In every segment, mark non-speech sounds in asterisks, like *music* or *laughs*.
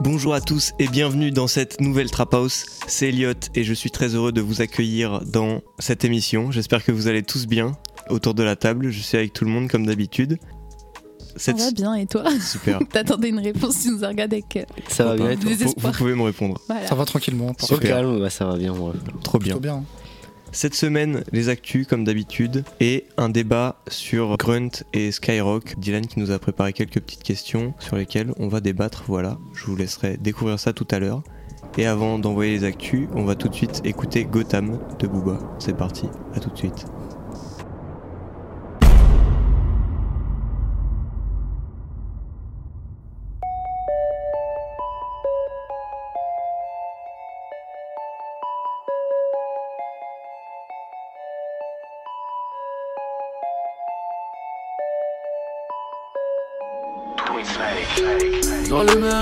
Bonjour à tous et bienvenue dans cette nouvelle Trap House. C'est Elliot et je suis très heureux de vous accueillir dans cette émission. J'espère que vous allez tous bien autour de la table. Je suis avec tout le monde comme d'habitude. Ça va bien et toi *laughs* Super. *laughs* T'attendais une réponse, tu nous as regardé avec. Ça va bien et toi vous, vous pouvez me répondre. Ça va tranquillement. Super. calme, bah, ça va bien. Moi. Trop bien. Trop bien. Cette semaine, les actus comme d'habitude et un débat sur Grunt et Skyrock. Dylan qui nous a préparé quelques petites questions sur lesquelles on va débattre. Voilà, je vous laisserai découvrir ça tout à l'heure. Et avant d'envoyer les actus, on va tout de suite écouter Gotham de Booba. C'est parti, à tout de suite.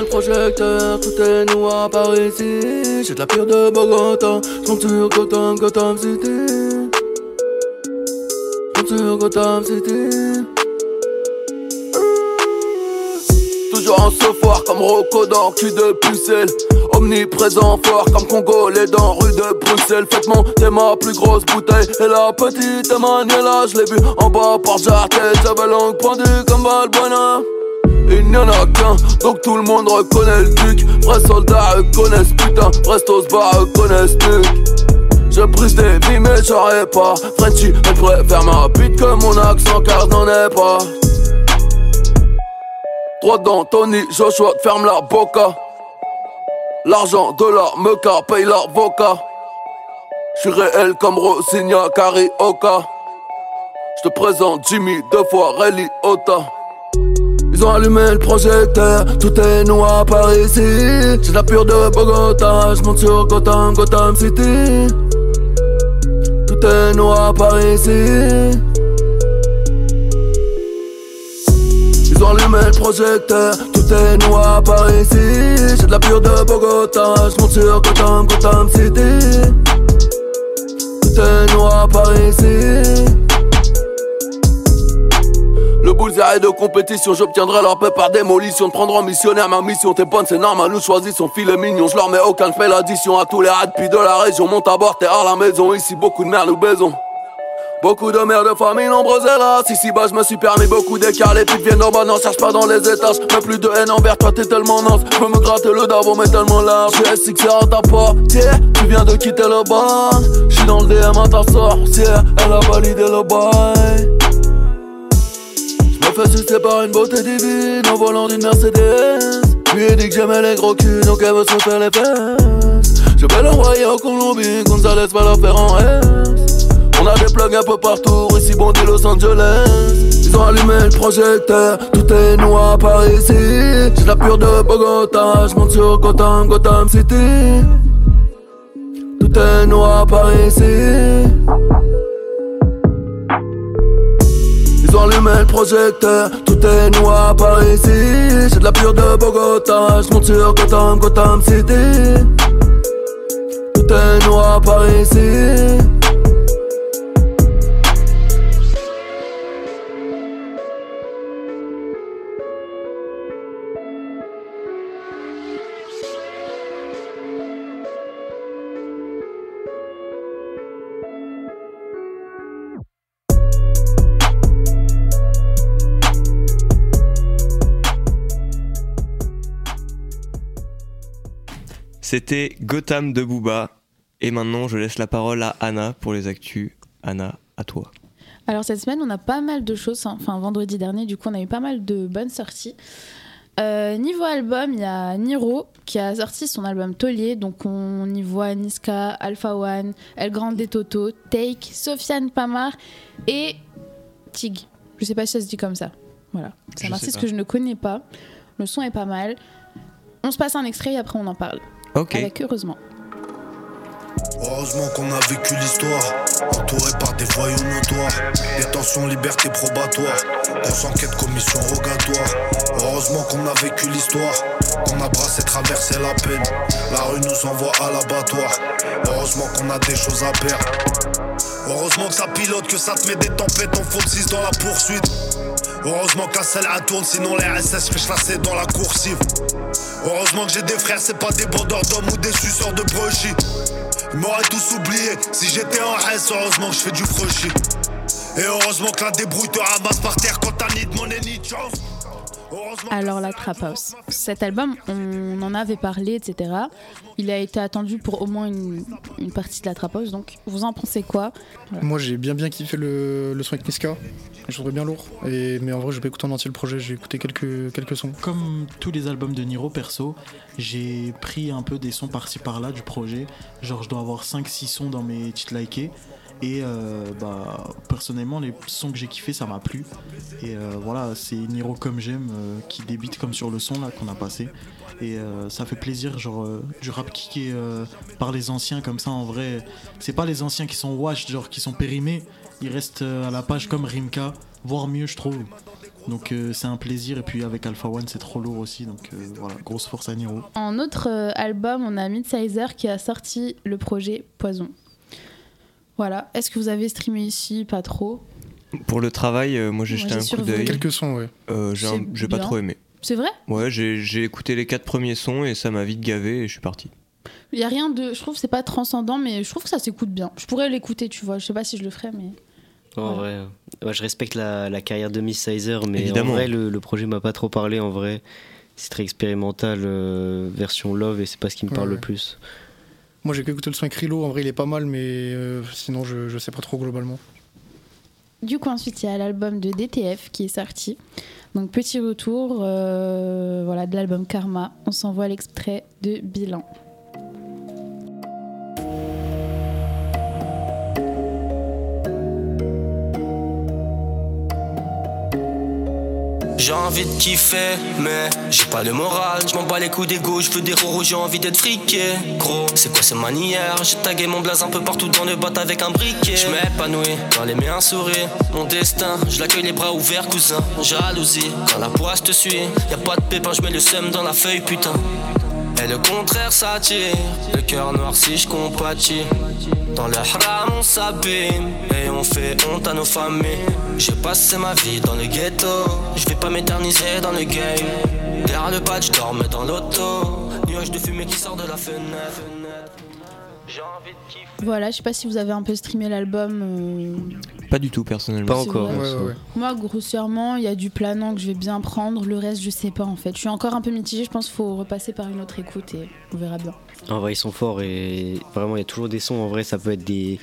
Projecteur, tout est noir par ici. J'ai de la pire de Bogota, compte sur Gotham, Gotham City. Compte sur Gotham City. Toujours en foire comme Rocco dans cul de pucelle. Omniprésent fort comme Congolais dans rue de Bruxelles. Faites monter ma plus grosse bouteille. Et la petite Emmanuela, je l'ai vue en bas par Jartel. J'avais langue pendue comme Balbuena. Il n'y en a qu'un, donc tout le monde reconnaît le duc. Vrais soldats reconnaissent putain, restos bas reconnaissent nuque. Je brise des vies mais j'aurais pas. Frenchy, elle préfère ma bite que mon accent car n'en est pas. Droit d'Anthony, Joshua ferme la boca. L'argent de la meca paye l'avocat. J'suis réel comme Rosigna Carioca. J'te présente Jimmy deux fois Relly Ota ils ont allumé le projecteur, tout est noir par ici. J'ai la pure de Bogota, je monte sur Gotham, Gotham City. Tout est noir par ici. Ils ont allumé le projecteur, tout est noir par ici. J'ai de la pure de Bogota, je monte sur Gotham, Gotham City. Tout est noir par ici. Le bullseye de compétition, j'obtiendrai leur paix par démolition. En missionnaire ma mission, t'es bonne, c'est normal, nous choisissons filet mignon. Je leur mets aucun, fais l'addition à tous les puis de la région. Monte à bord, t'es à la maison, ici beaucoup de merde nous baisons. Beaucoup de mères de famille nombreuses hélas Ici bas je me suis permis beaucoup d'écarts Les putes viennent d'en bas, n'en cherche pas dans les étages Mais plus de haine envers toi t'es tellement naze Veux me gratter le davo mais tellement large J'ai SX à ta portière Tu viens de quitter le bar J'suis dans le DM à ta sorcière Elle a validé le bail sucer par une beauté divine en volant d'une Mercedes. Lui dit que j'aimais les gros culs, donc elle veut sauter les fesses. Je vais l'envoyer en Colombie, Gonzalez va la faire en S. On a des plugs un peu partout, ici bon dit Los Angeles. Ils ont allumé le projecteur, tout est noir par ici. J'ai la pure de Bogota, je monte sur Gotham, Gotham City. Tout est noir par ici. Le projecteur, tout est noir par ici. J'ai de la pure de Bogota, je monte sur Gotham, Gotham City. Tout est noir par ici. C'était Gotham de Booba. Et maintenant, je laisse la parole à Anna pour les actus. Anna, à toi. Alors cette semaine, on a pas mal de choses. Hein. Enfin, vendredi dernier, du coup, on a eu pas mal de bonnes sorties. Euh, niveau album, il y a Niro qui a sorti son album Taulier. Donc on y voit Niska, Alpha One, El Grande Toto, Take, Sofiane Pamar et Tig. Je sais pas si ça se dit comme ça. Voilà. C'est un artiste que je ne connais pas. Le son est pas mal. On se passe un extrait et après on en parle. Ok. Avec heureusement. Heureusement qu'on a vécu l'histoire, entouré par des voyous notoires. Détention, liberté probatoire, grosse enquête, commission rogatoire. Heureusement qu'on a vécu l'histoire, qu'on a brassé, traversé la peine. La rue nous envoie à l'abattoir. Heureusement qu'on a des choses à perdre. Heureusement que ça pilote, que ça te met des tempêtes en faute 6 dans la poursuite. Heureusement que la selle tourne, sinon les SS fait dans la coursive. Heureusement que j'ai des frères, c'est pas des bandeurs d'hommes ou des suceurs de brochy. Ils m'auraient tous oublié si j'étais en S, heureusement que je fais du frochy. Et heureusement que la débrouille te ramasse par terre quand t'as ni de monnaie ni chance. Alors la Trap House. Cet album, on en avait parlé, etc. Il a été attendu pour au moins une, partie de la Trap House, donc vous en pensez quoi? Moi j'ai bien bien kiffé le, le son avec Niska, je trouvais bien lourd, et, mais en vrai je vais pas écouter en entier le projet, j'ai écouté quelques, quelques sons. Comme tous les albums de Niro perso, j'ai pris un peu des sons par-ci par-là du projet, genre je dois avoir 5-6 sons dans mes titres likés. Et euh, bah, personnellement, les sons que j'ai kiffé, ça m'a plu. Et euh, voilà, c'est Niro comme j'aime euh, qui débite comme sur le son là qu'on a passé. Et ça fait plaisir, genre du rap kické par les anciens comme ça. En vrai, c'est pas les anciens qui sont wash, genre qui sont périmés. Ils restent à la page comme Rimka, voire mieux, je trouve. Donc c'est un plaisir et puis avec Alpha One c'est trop lourd aussi donc voilà grosse force à Niro. En autre album on a Midsizer qui a sorti le projet Poison. Voilà. Est-ce que vous avez streamé ici? Pas trop. Pour le travail, euh, moi j'ai jeté un coup d'œil. Quelques sons, ouais. Euh, j'ai pas trop aimé. C'est vrai? Ouais, j'ai écouté les quatre premiers sons et ça m'a vite gavé et je suis parti. Il y a rien de. Je trouve que c'est pas transcendant, mais je trouve que ça s'écoute bien. Je pourrais l'écouter, tu vois. Je sais pas si je le ferais, mais. En vrai, je respecte la, carrière de Miss Sizer, mais en vrai, le, projet m'a pas trop parlé. En vrai, c'est très expérimental, euh, version love, et c'est pas ce qui me parle le plus. Moi j'ai écouté le son avec Rilo, en vrai il est pas mal, mais euh, sinon je, je sais pas trop globalement. Du coup ensuite il y a l'album de DTF qui est sorti. Donc petit retour euh, voilà, de l'album Karma. On s'envoie l'extrait de Bilan. J'ai envie de kiffer, mais j'ai pas le moral. Je m'en bats les coups d'égo, je veux des roros, j'ai envie d'être friqué. Gros, c'est quoi ces manières? J'ai tagué mon blaze un peu partout dans le bot avec un briquet. Je m'épanouis quand les miens sourient. Mon destin, je l'accueille les bras ouverts, cousin. Jalousie, quand la poisse te suit. Y a pas de pépin, je mets le seum dans la feuille, putain. Et le contraire s'attire, le cœur noir si je compatis. Dans le haram on s'abîme et on fait honte à nos familles. J'ai passé ma vie dans le ghetto, je vais pas m'éterniser dans le game. Derrière le badge, je dormais dans l'auto. Nuage de fumée qui sort de la fenêtre. Voilà, je sais pas si vous avez un peu streamé l'album. Euh, pas du tout, personnellement. Pas encore. Moi, grossièrement, il y a du planant que je vais bien prendre. Le reste, je sais pas en fait. Je suis encore un peu mitigée. Je pense qu'il faut repasser par une autre écoute et on verra bien. En vrai, ils sont forts et vraiment, il y a toujours des sons. En vrai, ça peut être des,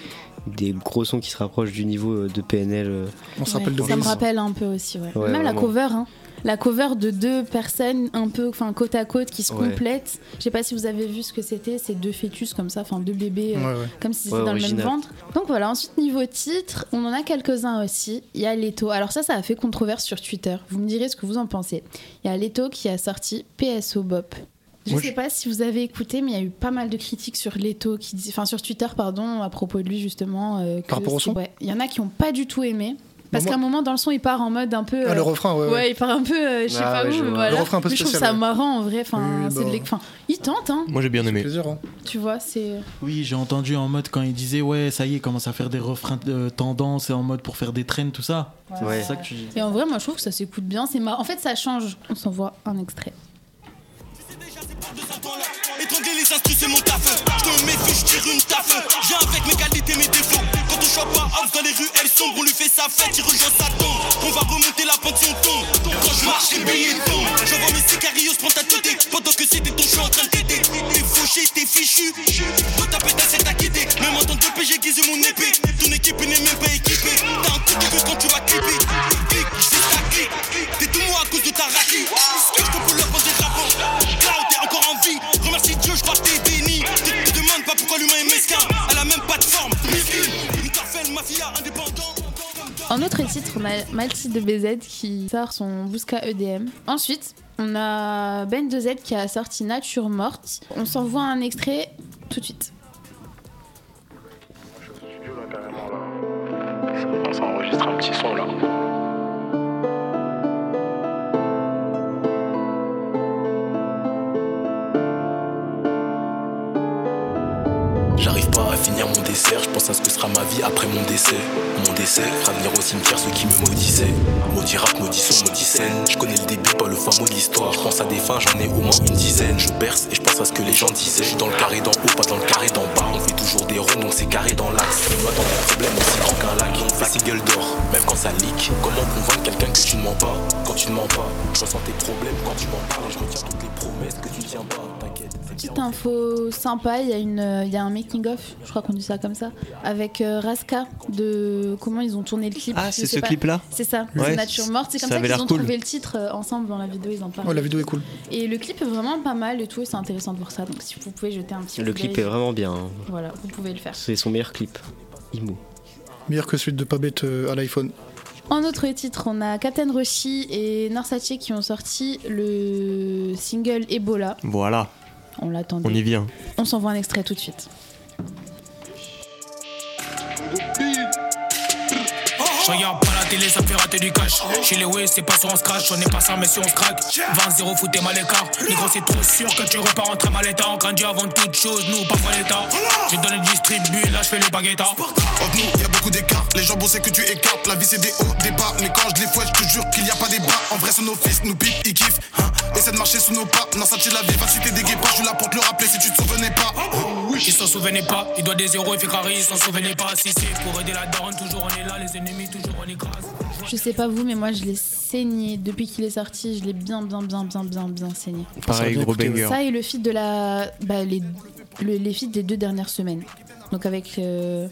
des gros sons qui se rapprochent du niveau de PNL. On Ça me rappelle un peu aussi, ouais. Même la cover, hein la cover de deux personnes un peu enfin côte à côte qui se complètent. Je sais pas si vous avez vu ce que c'était, c'est deux fœtus comme ça, enfin deux bébés euh, comme si c'était dans le même ventre. Donc voilà, ensuite niveau titre, on en a quelques-uns aussi. Il y a Leto. Alors ça ça a fait controverse sur Twitter. Vous me direz ce que vous en pensez. Il y a Leto qui a sorti PSO Bop. Je ne sais pas si vous avez écouté, mais il y a eu pas mal de critiques sur Leto, qui, enfin sur Twitter, pardon, à propos de lui justement. Euh, Par rapport au son Il y en a qui n'ont pas du tout aimé. Parce qu'à un moment dans le son, il part en mode un peu. Ah, le euh, refrain, ouais, ouais. il part un peu, euh, je sais ah, pas où, mais voilà. Le refrain un peu je trouve ça marrant en vrai. Enfin, c'est bah... enfin, il tente, hein. Moi j'ai bien aimé. Plaisir, hein. Tu vois, c'est. Oui, j'ai entendu en mode quand il disait ouais, ça y est, il commence à faire des refrains de tendance et en mode pour faire des traînes, tout ça. Ouais. C'est ça que tu dis. Et en vrai, moi je trouve que ça s'écoute bien, c'est marrant. En fait, ça change. On s'envoie un extrait. Étrangler les astuces, c'est mon taf. Je te méfie, je tire une taf. J'ai avec mes qualités, mes défauts. Chope pas house dans les rues, elles sombrent. On lui fait sa fête, il rejoint sa tombe. On va remonter la pente si tombe. Quand je marche, les billets tombent. J'envoie mes sicarios, prends ta tête. Pendant que c'était ton, suis en train de t'aider. T'es fauché, t'es fichu. Toi, ta pétasse, c'est ta quitté. Même en tant que PG, guise mon épée. Ton équipe n'est même pas équipée. T'as un coup de quand tu vas clipper. Clic, je ta clic. T'es tout moi à cause de ta raclée. Ce que je te pull up En autre titre, on a de BZ qui sort son Busca EDM. Ensuite, on a Ben 2Z qui a sorti Nature Morte. On s'envoie un extrait tout de suite. Ça enregistre un petit son là. Je pense à ce que sera ma vie après mon décès. Mon décès fera venir au cimetière ceux qui me maudissaient. Maudit rap, maudit son, maudit scène. Je connais le début, pas le fin mot de l'histoire. Je pense à des fins, j'en ai au moins une dizaine. Je perce et je pense à ce que les gens disaient. Je suis dans le carré d'en haut, pas dans le carré d'en bas. On fait toujours des ronds, donc c'est carré dans l'axe. Moi dans des problèmes aussi grand qu'un lac. On fait ses gueules d'or, même quand ça leak. Comment convaincre quelqu'un que tu ne mens pas? Quand tu ne mens pas, je ressens tes problèmes quand tu m'en parles. Je retiens toutes les promesses que tu tiens pas. Petite info sympa, il y, a une, il y a un making-of, je crois qu'on dit ça comme ça, avec euh, Raska, de comment ils ont tourné le clip. Ah, c'est ce clip-là C'est ça, c'est Nature Morte. C'est comme ça, qu'ils ont trouvé le titre euh, ensemble dans la vidéo, ils en parlent. Ouais, la vidéo est cool. Et le clip est vraiment pas mal et tout, et c'est intéressant de voir ça. Donc si vous pouvez jeter un petit Le clip est vraiment bien. Hein. Voilà, vous pouvez le faire. C'est son meilleur clip. Imo. Meilleur que celui de euh, à l'iPhone. En autre titre, on a Captain Roshi et Norsace qui ont sorti le single Ebola. Voilà. On l'attendait. On y vient. On s'envoie un extrait tout de suite. Regarde pas la télé, ça me fait rater du cash. Chez les Way, c'est pas sur on scratch, on est pas ça, mais si on se craque. 20-0, foutez mal l'écart. Négro, c'est trop sûr que tu repars en très mal état. On grandit avant toute chose, nous, pas vrai l'état. J'ai donné le distribu, là, je fais les baguettes. Entre nous, y a beaucoup d'écart. Les gens bossaient que tu écartes. La vie, c'est des hauts, des bas. Mais quand je les fouette, je te jure qu'il y a pas des bas. En vrai, c'est nos fils, nous pipe, ils kiffent. Hein. Essaie de marcher sous nos pas. Non, ça tire la vie, va citer des guépards. Je la porte le rappeler si tu te souvenais pas. Oui. Ils s'en souvenaient pas, il doit des zéros, il fait carré, ils s'en souvenaient pas. Si c'est pour aider la daronne, toujours on est là, les ennemis, toujours. Je sais pas vous, mais moi je l'ai saigné depuis qu'il est sorti. Je l'ai bien, bien, bien, bien, bien, bien saigné. Pareil, gros banger. Ça et le feat de la, bah, les, le- les feats des deux dernières semaines. Donc avec euh,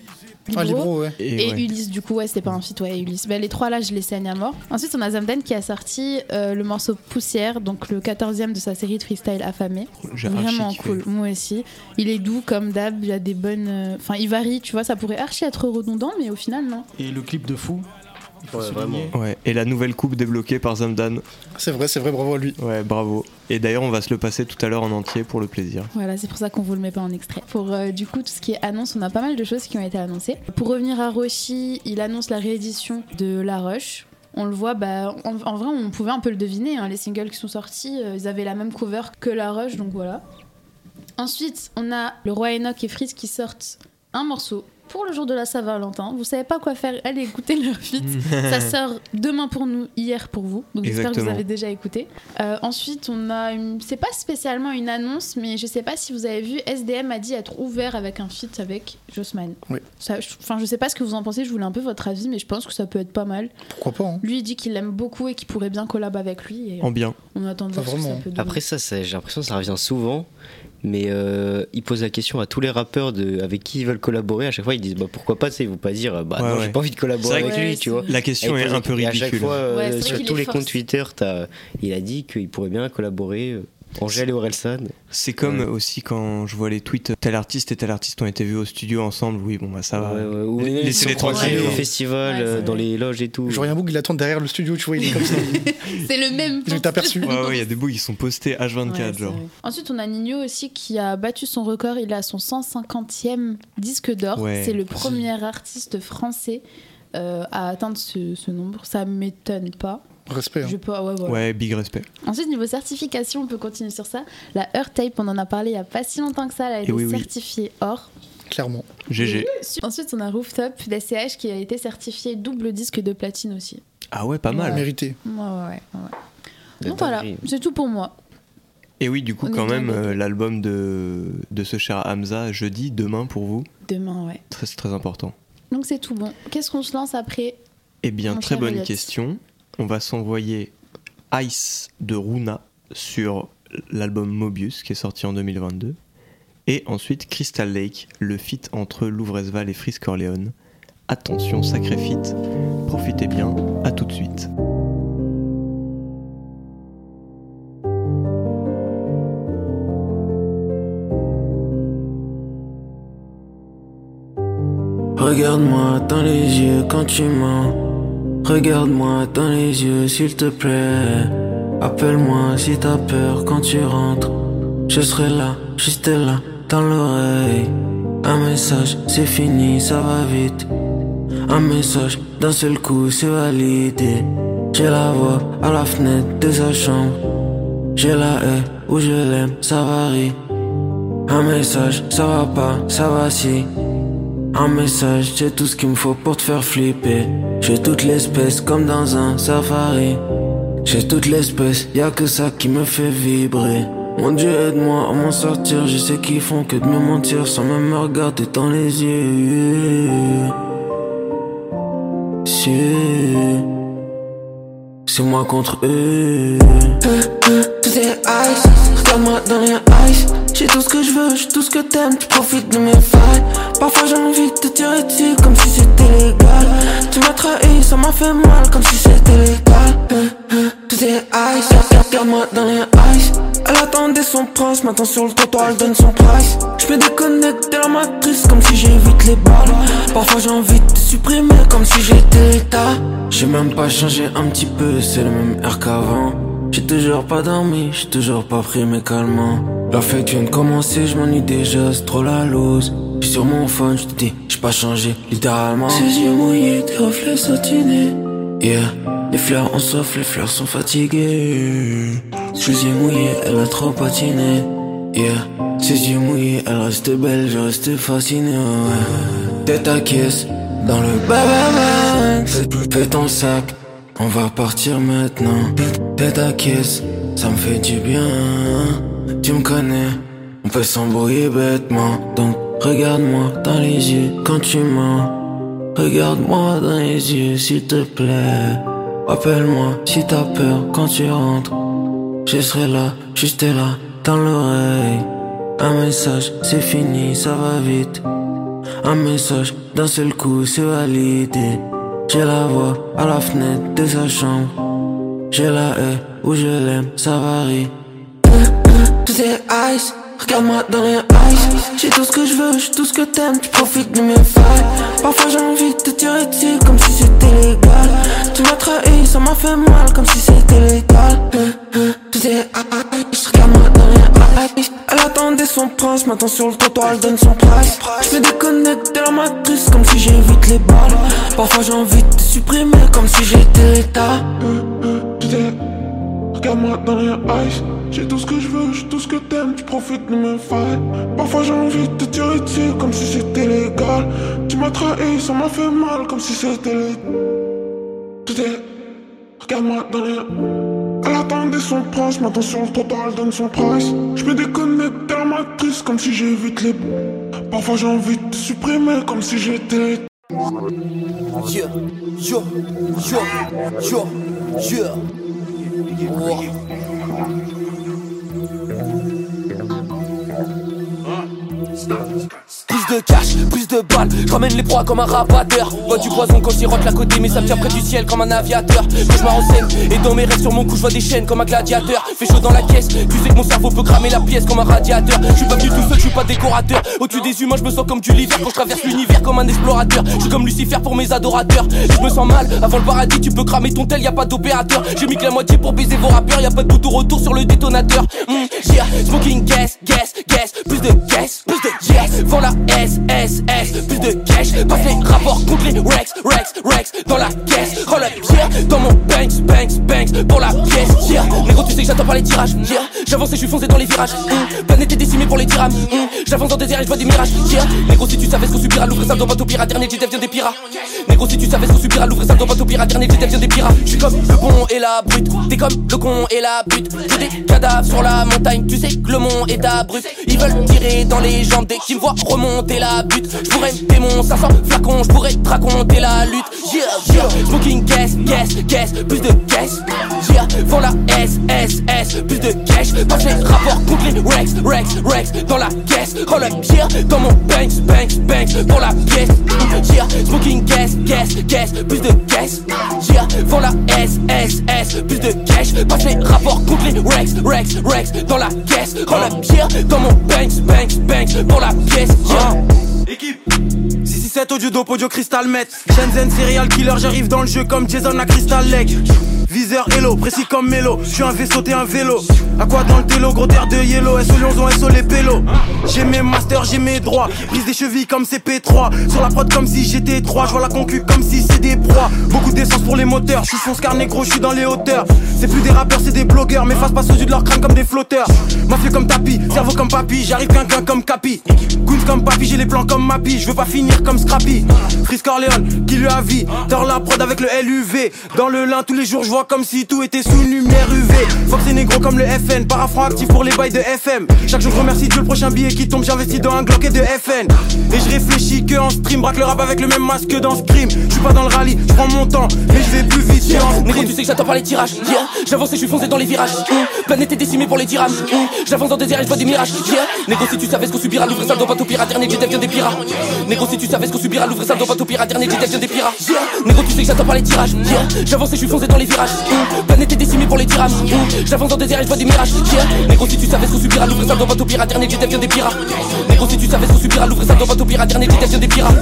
Ah, Libro Libro, ouais. Et et ouais. Ulysse. Du coup, ouais, c'était pas un feat, ouais, et Ulysse. Bah, les trois là, je les saigne à mort. Ensuite, on a Zamdan qui a sorti euh, le morceau Poussière, donc le 14e de sa série de freestyle affamé. J'ai Vraiment cool, moi aussi. Il est doux comme d'hab, il y a des bonnes. euh, Enfin, il varie, tu vois, ça pourrait archi être redondant, mais au final, non. Et le clip de fou. Ouais, et la nouvelle coupe débloquée par Zamdan. C'est vrai, c'est vrai, bravo à lui. Ouais, bravo. Et d'ailleurs, on va se le passer tout à l'heure en entier pour le plaisir. Voilà, c'est pour ça qu'on vous le met pas en extrait. Pour euh, du coup tout ce qui est annonce, on a pas mal de choses qui ont été annoncées. Pour revenir à Roshi, il annonce la réédition de La Rush. On le voit, bah, en, en vrai, on pouvait un peu le deviner. hein, les singles qui sont sortis, euh, ils avaient la même cover que La Rush, donc voilà. Ensuite, on a le Roi Enoch et Freeze qui sortent un morceau pour le jour de la Saint-Valentin. Vous savez pas quoi faire, allez écouter leur feat. Ça *laughs* sort demain pour nous, hier pour vous. Donc j'espère que vous avez déjà écouté. Euh, ensuite, on a une. C'est pas spécialement une annonce, mais je sais pas si vous avez vu, SDM a dit être ouvert avec un feat avec Jossman. Oui. Ça, je- Enfin, je sais pas ce que vous en pensez, je voulais un peu votre avis, mais je pense que ça peut être pas mal. Pourquoi pas, hein. Lui, il dit qu'il l'aime beaucoup et qu'il pourrait bien collab avec lui. Et En bien. on attend de voir ce que ça peut donner. Après ça, ça- j'ai l'impression que ça revient souvent. Mais euh, il pose la question à tous les rappeurs de, avec qui ils veulent collaborer. À chaque fois, ils disent bah, pourquoi pas, tu sais, ils vont pas dire bah Ouais, non, ouais. j'ai pas envie de collaborer avec lui, tu vois. La question est un peu et À chaque ridicule. fois, euh, sur tous les force. comptes Twitter, t'as- il a dit qu'il pourrait bien collaborer. Euh, Angèle et Orelsan. C'est comme Ouais. aussi quand je vois les tweets, tel artiste et tel artiste ont été vus au studio ensemble. Oui, bon, bah ça va. Ouais, ouais, ou ils croisés hein. au festival, Ouais, euh, dans les loges et tout. J'aurais un bouc, il attend derrière le studio, tu vois, il est comme ça. *laughs* C'est le même. Il est aperçu. Ouais, ouais, il y a des bouts qui sont postés H24, Ouais, c'est genre. Ensuite, on a Nino aussi qui a battu son record. Il a son 150e disque d'or. Ouais. C'est le premier artiste français euh, à atteindre ce, ce nombre. Ça m'étonne pas. Respect. hein. Je peux, ouais, voilà. Ouais, big respect. Ensuite, niveau certification, on peut continuer sur ça. La Earth Tape, on en a parlé il y a pas si longtemps que ça. Elle a été Eh oui. certifiée or. Clairement. GG. Ensuite, on a Rooftop d'SCH qui a été certifié double disque de platine aussi. Ah ouais, pas mal. Mérité. Ouais, ouais, ouais. ouais. Donc voilà, c'est tout pour moi. Et oui, du coup, On quand même, euh, l'album de, de ce cher Hamza, jeudi, demain pour vous, Demain, ouais. très, c'est très important. Donc c'est tout bon. Qu'est-ce qu'on se lance après Eh bien, Mon très bonne Elliot. question. On va s'envoyer Ice de Runa sur l'album Mobius qui est sorti en 2022. Et ensuite Crystal Lake, le feat entre Louvresval et Frisk Corleone. Attention, sacré feat. Profitez bien, à tout de suite. Regarde-moi dans les yeux quand tu mens. Regarde-moi dans les yeux, s'il te plaît. Appelle-moi si t'as peur quand tu rentres. Je serai là, juste là, dans l'oreille. Un message, c'est fini, ça va vite. Un message, d'un seul coup, c'est validé. J'ai la voix à la fenêtre de sa chambre. J'ai la haie où je l'aime, ça varie. Un message, ça va pas, ça va si. Un message, j'ai tout ce qu'il me faut pour te faire flipper. J'ai toute l'espèce comme dans un safari. J'ai toute l'espèce, y a que ça qui me fait vibrer. Mon Dieu, aide-moi à m'en sortir. Je sais qu'ils font que de me mentir sans même me regarder dans les yeux. C'est moi contre eux. Regarde-moi dans les. J'ai tout ce que je veux, j'ai tout ce que t'aimes, tu profites de mes failles. Parfois j'ai envie de te tirer dessus comme si c'était légal. Tu m'as trahi, ça m'a fait mal comme si c'était légal. Tout est ice, regarde-moi dans les ice. Elle attendait son prince, maintenant sur le trottoir elle donne son price Je me déconnecte de la matrice comme si j'évite les balles Parfois j'ai envie de te supprimer comme si j'étais l'état J'ai même pas changé un petit peu, c'est le même air qu'avant J'ai toujours pas dormi, j'ai toujours pas pris mes calmants La fête vient de commencer, je m'ennuie déjà, c'est trop la loose J'suis sur mon phone, je te dis, j'ai pas changé, littéralement Ses yeux mouillés, tes reflets satinés Yeah, les fleurs ont soif, les fleurs sont fatiguées. Ses yeux mouillés, elle a trop patiné. Yeah, ses yeux mouillés, elle reste belle, je reste fasciné. Ouais. Tête à caisse, dans le baba Fais ton sac, on va partir maintenant. Tête à caisse, ça me fait du bien. Tu me connais, on peut s'embrouiller bêtement. Donc regarde-moi dans les yeux quand tu mens. Regarde-moi dans les yeux, s'il te plaît. Appelle-moi si t'as peur quand tu rentres. Je serai là, juste là, dans l'oreille. Un message, c'est fini, ça va vite. Un message, d'un seul coup, c'est validé. J'ai la voix à la fenêtre de sa chambre. J'ai la haie où je l'aime, ça varie. Tout est ice. Regarde-moi dans les eyes. J'ai tout ce que je veux, j'ai tout ce que t'aimes. Tu profites de mes failles. Parfois j'ai envie de te tirer dessus Comme si c'était légal. Tu m'as trahi, ça m'a fait mal Comme si c'était légal. Tout est ice. Regarde-moi dans les eyes. Elle attendait son prince Maintenant sur le trottoir elle donne son price. Je me déconnecte de la matrice Comme si j'évite les balles. Parfois j'ai envie de te supprimer Comme si j'étais l'état. Tout est Regarde-moi dans les eyes j'ai tout ce que je veux, j'ai tout ce que t'aimes, tu profites de mes failles. Parfois j'ai envie de te tirer dessus comme si c'était légal. Tu m'as trahi, ça m'a fait mal comme si c'était légal. Tout est. Regarde-moi dans les. Elle attendait son prince, maintenant sur le trottoir elle donne son price. Je me déconnecte de la matrice comme si j'évite les. Parfois j'ai envie de te supprimer comme si j'étais. Yo, yo, yo, yo, yo. Wow. Plus de cash, plus de balles, j'emmène les proies comme un rabatteur. Vois du poison quand rote la côté, mais ça me tient près du ciel comme un aviateur. Que je m'arrenseigne, et dans mes rêves sur mon cou, je vois des chaînes comme un gladiateur. Fait chaud dans la caisse, tu sais que mon cerveau peut cramer la pièce comme un radiateur. Je suis pas venu tout seul, je suis pas décorateur. Au-dessus des humains, je me sens comme du l'hiver quand je traverse l'univers comme un explorateur. Je suis comme Lucifer pour mes adorateurs. Je me sens mal, avant le paradis, tu peux cramer ton tel, y a pas d'opérateur. J'ai mis que la moitié pour baiser vos rappeurs, y a pas de bouton retour sur le détonateur. Mmh, yeah, smoking gas, gas, plus de gas, plus de yes. Vends la S, S, S, plus de cash. Passe les rapports contre Rex, Rex, Rex dans la caisse. Roll up, yeah, dans mon banks, banks, banks pour la pièce. Yeah, négro, tu sais que j'attends pas les tirages. Yeah, j'avance et je suis foncé dans les virages. Mm. Planète est décimée pour les dirhams. Mm. J'avance dans des airs et je vois des mirages. Yeah, négro, si tu savais ce qu'on subira, l'ouvrir ça dans bateau pirate. Dernier JDF vient des pirates. Négro, si tu savais ce qu'on subira, l'ouvrir ça dans bateau pirate. Dernier JDF vient des pirates. Je suis comme le bon et la brute. T'es comme le con et la brute. J'ai des cadavres sur la montagne. Tu sais que le mont est abrupte. Ils veulent tirer dans les jambes dès qu'ils me voient remonter la butte. Je pourrais me mon 500 flacons, je pourrais te raconter la lutte. Yeah, yeah, smoking gas, gas, gas, plus de gas. Yeah, vends la S, S, S, plus de cash. Passe les rapports contre les Rex, Rex, Rex dans la caisse. Roll up, yeah, dans mon banks, banks, banks pour la pièce. Yeah, smoking gas, gas, gas, plus de gas. Yeah, vends la S, S, S, plus de cash. Passe les rapports contre les Rex, Rex, Rex dans la caisse. Roll up, yeah, dans mon banks, banks, banks pour la pièce. Yeah. Équipe 667 audio dope audio crystal met Shenzhen serial killer j'arrive dans le jeu comme Jason la crystal leg Viseur hello, précis comme Mélo. Je suis un vaisseau, t'es un vélo. À quoi dans le télo, gros terre de yellow. SO Lyonzon, SO les pélos. J'ai mes masters, j'ai mes droits. Prise des chevilles comme CP3. Sur la prod comme si j'étais 3. Je la concu comme si c'est des proies. Beaucoup d'essence pour les moteurs. Je suis son scar négro, je suis dans les hauteurs. C'est plus des rappeurs, c'est des blogueurs. Mes faces passent au-dessus de leur crâne comme des flotteurs. Mafieux comme tapis, cerveau comme papy. J'arrive qu'un comme capi. Goons comme papy, j'ai les plans comme Mappy. Je veux pas finir comme Scrappy. Fris Corleone, qui lui a vie. Dans la prod avec le LUV. Dans le lin, tous les jours, je vois comme si tout était sous lumière UV. Fox et négro comme le FN. Parafran actif pour les bails de FM. Chaque jour, je remercie Dieu le prochain billet qui tombe. J'investis dans un Glock et de FN. Et je réfléchis que en stream. Braque le rap avec le même masque que dans Scream. Je suis pas dans le rallye, je prends mon temps. Mais je vais plus vite que en Négro, tu sais que j'attends par les tirages? Yeah. J'avance et je suis foncé dans les virages. Mmh. Planète est décimée pour les. Mmh. J'avance dans des airs et je vois des mirages. Yeah. Négro, si tu savais ce qu'on subira, l'ouvrir ça doit pas tout pire. Dernier, tu deviens des pirates. Négro, si tu savais ce qu'on subira, l'ouvrir doit pas tout pire. Dernier, tu deviens des pirates. Négro, tu sais que j'attends par les tirages. J'avance et je suis foncé dans les virages. Planète est décimée pour les. Mmh. J'avance dans des airs et je vois des mirages. Négro, si tu savais ce qu'on subira, l'ouvrir ça doit pas tout pire. Dernier, tu deviens des pirates. Négro, si tu savais ce qu'on subira, l'ouvrir ça doit pas tout pire. Dernier, tu deviens des pirates.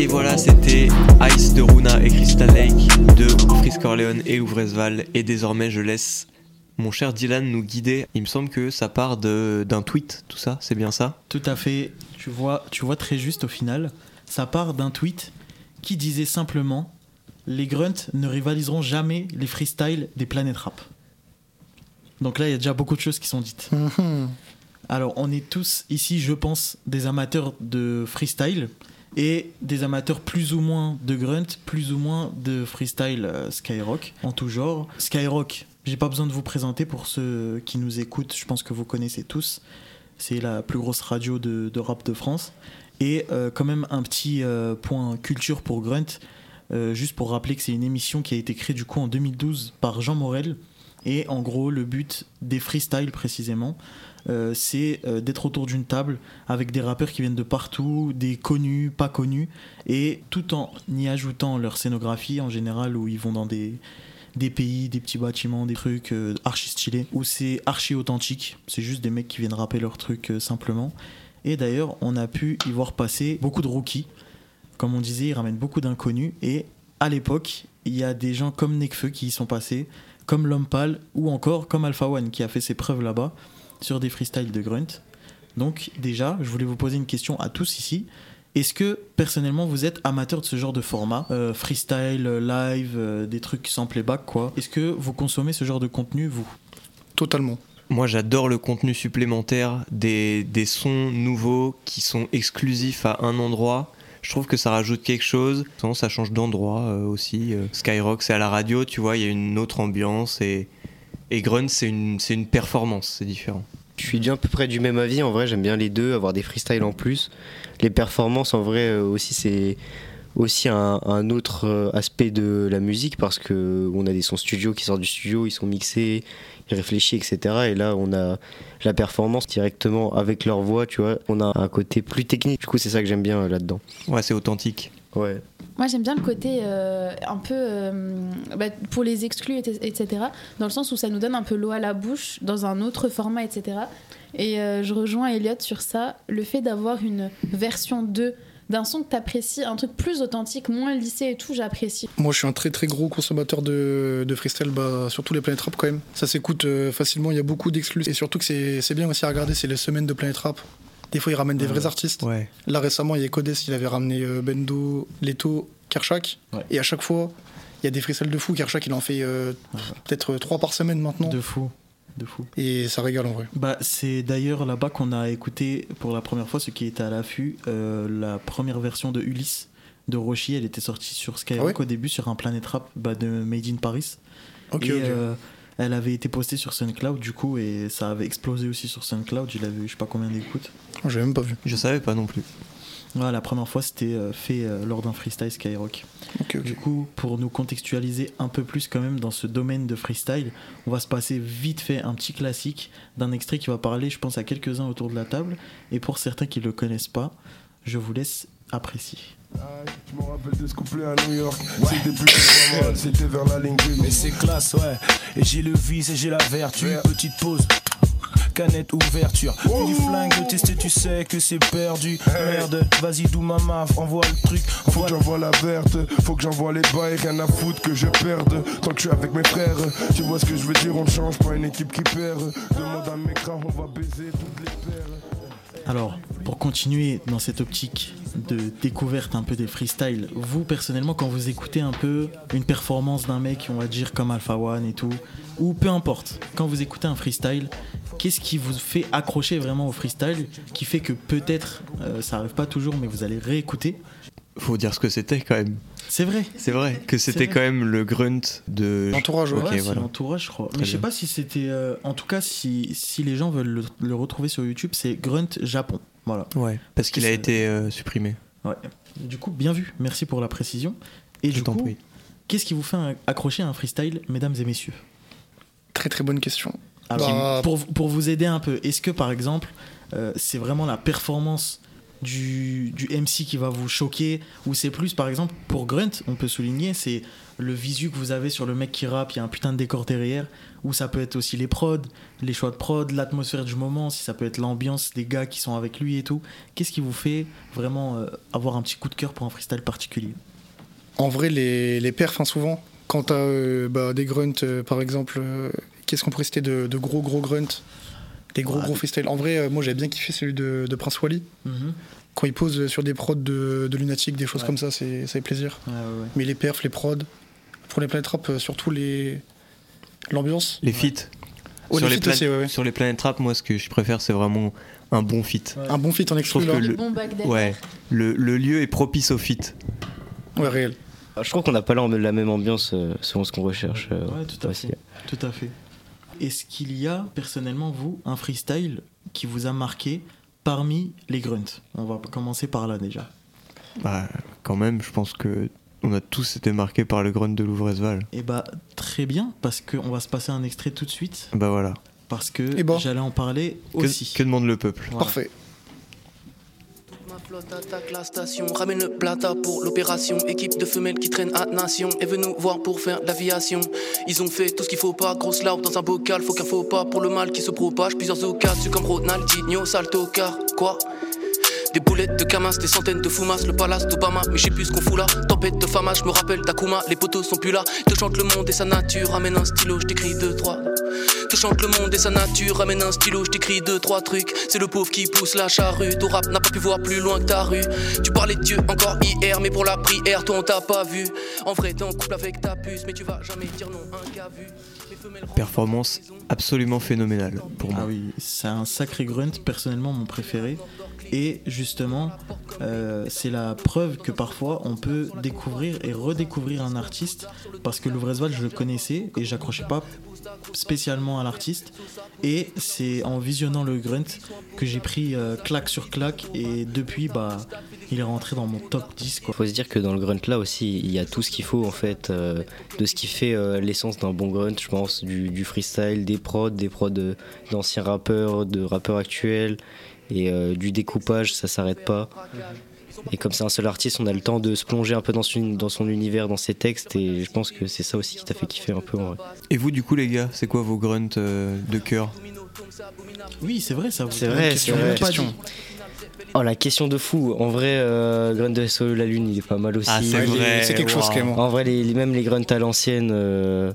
Et voilà, c'était Ice de Runa et Crystal Lake de Fris Corleone et Louvresval. Et désormais, je laisse mon cher Dylan nous guider. Il me semble que ça part d'un tweet, tout ça, c'est bien ça? Tout à fait. Tu vois, tu vois très juste au final. Ça part d'un tweet qui disait simplement Les grunts ne rivaliseront jamais les freestyles des planètes rap. Donc là, il y a déjà beaucoup de choses qui sont dites. Alors, on est tous ici, je pense, des amateurs de freestyle et des amateurs plus ou moins de grunt, plus ou moins de freestyle euh, skyrock en tout genre. Skyrock, j'ai pas besoin de vous présenter pour ceux qui nous écoutent, je pense que vous connaissez tous. C'est la plus grosse radio de, rap de France. Et euh, quand même un petit euh, point culture pour Grunt, juste pour rappeler que c'est une émission qui a été créée du coup en 2012 par Jean Morel. Et en gros, le but des freestyles précisément, euh, c'est euh, d'être autour d'une table avec des rappeurs qui viennent de partout, des connus, pas connus, et tout en y ajoutant leur scénographie en général où ils vont dans des, des pays, des petits bâtiments, des trucs euh, archi stylés, où c'est archi authentique, c'est juste des mecs qui viennent rapper leurs trucs simplement. Et d'ailleurs, on a pu y voir passer beaucoup de rookies. Comme on disait, ils ramènent beaucoup d'inconnus. Et à l'époque, il y a des gens comme Nekfeu qui y sont passés, comme L'Homme Pâle, ou encore comme Alpha One qui a fait ses preuves là-bas sur des freestyles de Grunt. Donc déjà, je voulais vous poser une question à tous ici. Est-ce que personnellement vous êtes amateur de ce genre de format euh, Freestyle, live, euh, des trucs sans playback quoi? Est-ce que vous consommez ce genre de contenu vous? Totalement. Moi j'adore le contenu supplémentaire, des, des sons nouveaux qui sont exclusifs à un endroit. Je trouve que ça rajoute quelque chose. Souvent, ça change d'endroit euh, aussi. Euh, Skyrock, c'est à la radio, tu vois, il y a une autre ambiance. Et, et Grunt, c'est une, une performance, c'est différent. Je suis déjà à peu près du même avis. En vrai, j'aime bien les deux, avoir des freestyles en plus. Les performances, en vrai, euh, aussi, c'est aussi un, un autre euh, aspect de la musique parce que on a des sons studio qui sortent du studio, ils sont mixés, ils réfléchissent, etc. Et là, on a la performance directement avec leur voix, tu vois. On a un côté plus technique. Du coup, c'est ça que j'aime bien euh, là-dedans. Ouais, c'est authentique. Ouais. Moi, j'aime bien le côté euh, un peu euh, bah, pour les exclus, et- etc. Dans le sens où ça nous donne un peu l'eau à la bouche dans un autre format, etc. Et euh, je rejoins Elliot sur ça. Le fait d'avoir une version 2 d'un son que t'apprécies, un truc plus authentique, moins lissé et tout, j'apprécie. Moi, je suis un très très gros consommateur de, de freestyle, bah, surtout les Planet Rap quand même. Ça s'écoute euh, facilement, il y a beaucoup d'exclus. Et surtout que c'est c'est bien aussi à regarder, c'est les semaines de Planet Rap. Des fois, ils ramènent des vrais artistes. Ouais. Là, récemment, il y a Codes, il avait ramené euh, Bendo, Leto, Kershak. Et à chaque fois, il y a des freestyles de fou. Kershak, il en fait euh, peut-être euh, trois par semaine maintenant. De fou. De fou. Et ça régale en vrai. Bah, c'est d'ailleurs là-bas qu'on a écouté pour la première fois, ce qui était à l'affût, euh, la première version de Ulysse de Roshi. Elle était sortie sur Skyrock Ah ouais au début sur un Planet Rap bah, de Made in Paris. Ok, et ok. euh, elle avait été postée sur SoundCloud du coup et ça avait explosé aussi sur SoundCloud. Il avait eu je sais pas combien d'écoutes. J'ai même pas vu. Je savais pas non plus. Ouais, la première fois c'était euh, fait euh, lors d'un freestyle Skyrock. Du coup, pour nous contextualiser un peu plus quand même dans ce domaine de freestyle, on va se passer vite fait un petit classique d'un extrait qui va parler, je pense, à quelques-uns autour de la table. Et pour certains qui ne le connaissent pas, je vous laisse apprécier. Je me rappelle de ce couplet à New York. C'était plus c'était vers la ligne. Mais c'est classe, ouais. Et j'ai le vice et j'ai la vertu. Petite pause. Canette ouverture. Fini flingue, tester, tu sais que c'est perdu. Merde, vas-y, d'où ma maf, envoie le truc. Faut que j'envoie la verte, faut que j'envoie les bails, rien à foutre que je perde. Tant que je suis avec mes frères, tu vois ce que je veux dire, on change pas une équipe qui perd. Demande à mes crans, on va baiser toutes les. Alors, pour continuer dans cette optique de découverte un peu des freestyles, vous personnellement, quand vous écoutez un peu une performance d'un mec, on va dire comme Alpha One et tout, ou peu importe, quand vous écoutez un freestyle, qu'est-ce qui vous fait accrocher vraiment au freestyle, qui fait que peut-être, euh, ça arrive pas toujours, mais vous allez réécouter Faut dire ce que c'était quand même. C'est vrai. C'est vrai que c'était quand même le grunt de. L'entourage, Ouais, Ok, c'est voilà. l'entourage, je crois. Très Mais je sais pas si c'était. euh, en tout cas, si, si les gens veulent le, le retrouver sur YouTube, c'est Grunt Japon. Voilà. Ouais, parce qu'il a été euh, supprimé. Ouais. Du coup, bien vu. Merci pour la précision. Et du t'en coup, prie. qu'est-ce qui vous fait accrocher à un freestyle, mesdames et messieurs? Très très bonne question. Alors, Bah, pour, pour vous aider un peu, est-ce que par exemple, euh, c'est vraiment la performance du, MC qui va vous choquer Ou c'est plus, par exemple, pour Grunt, on peut souligner, c'est le visu que vous avez sur le mec qui rappe, il y a un putain de décor derrière. Ou ça peut être aussi les prods, les choix de prod, l'atmosphère du moment, si ça peut être l'ambiance des gars qui sont avec lui et tout. Qu'est-ce qui vous fait vraiment euh, avoir un petit coup de cœur pour un freestyle particulier? En vrai, les, les perfs, hein, souvent, quand t'as euh, bah, des grunts, euh, par exemple, euh, qu'est-ce qu'on pourrait citer de, de gros gros grunts? Des gros Ouais. gros freestyles. En vrai, euh, moi j'avais bien kiffé celui de, de Prince Wally. Mhm. Quand il pose sur des prods de, de Lunatic, des choses Ouais. comme ça, c'est, ça fait plaisir. Ouais, ouais, ouais. Mais les perfs, les prods, pour les planètes rap, euh, surtout les... l'ambiance. Les feats. Ouais, sur, les les aussi, ouais, ouais. sur les planètes rap, moi, ce que je préfère, c'est vraiment un bon feat. Un bon feat en Je trouve exclu, que le, Le bon ouais, le, le lieu est propice au feat. Ouais, réel. Ah, Je trouve qu'on n'a pas la même ambiance euh, selon ce qu'on recherche. Ouais, tout à fait. Tout à fait. Est-ce qu'il y a, personnellement, vous, un freestyle qui vous a marqué parmi les grunts? On va commencer par là déjà. Bah, quand même, je pense que on a tous été marqués par le grunt de Louvresval. Et bah, très bien, parce qu'on va se passer un extrait tout de suite, Bah voilà. parce que bon. j'allais en parler Que, aussi. que demande le peuple? Voilà. Parfait. Flotte attaque la station, ramène le plata pour l'opération. Équipe de femelles qui traînent à nation et veut nous voir pour faire l'aviation. Ils ont fait tout ce qu'il faut pas, grosse larve dans un bocal, faut qu'un faux pas pour le mal qui se propage. Plusieurs occasions comme Ronaldinho, salto car quoi? Des boulettes de Camas, des centaines de fumas, le palace d'Obama, mais je sais plus ce qu'on fout là. Tempête de Fama, je me rappelle d'Akuma, les poteaux sont plus là. Te chante le monde et sa nature, ramène un stylo, je deux, trois. Te chante le monde et sa nature, ramène un stylo, je t'écris deux, trois trucs. C'est le pauvre qui pousse la charrue, ton rap n'a pas pu voir plus loin que ta rue. Tu parlais de Dieu encore hier, mais pour la prière, toi on t'a pas vu. En vrai, t'es en couple avec ta puce, mais tu vas jamais dire non, un gars vu. Performance absolument phénoménale pour moi. Ah oui, c'est un sacré grunt, personnellement mon préféré. Et justement, euh, c'est la preuve que parfois on peut découvrir et redécouvrir un artiste parce que Louvresval je le connaissais et j'accrochais pas spécialement à l'artiste. Et c'est en visionnant le grunt que j'ai pris euh, claque sur claque et depuis, bah, il est rentré dans mon top 10 quoi. Faut se dire que dans le grunt là aussi, il y a tout ce qu'il faut en fait, euh, de ce qui fait euh, l'essence d'un bon grunt, je pense, du, freestyle, des prods, des prods d'anciens rappeurs, de rappeurs actuels, et du découpage, ça s'arrête pas. Et comme c'est un seul artiste, on a le temps de se plonger un peu dans son, dans son univers, dans ses textes, et je pense que c'est ça aussi qui t'a fait kiffer un peu en vrai. Et vous, du coup, les gars, c'est quoi vos grunts euh, de cœur? Oui, c'est vrai, ça vous C'est vrai, c'est vrai. Oh la question de fou, en vrai, euh, Grunt de SO la Lune, il est pas mal aussi. Ah, c'est vrai. c'est quelque chose quand même. En vrai, les, les- même les grunts à l'ancienne, euh,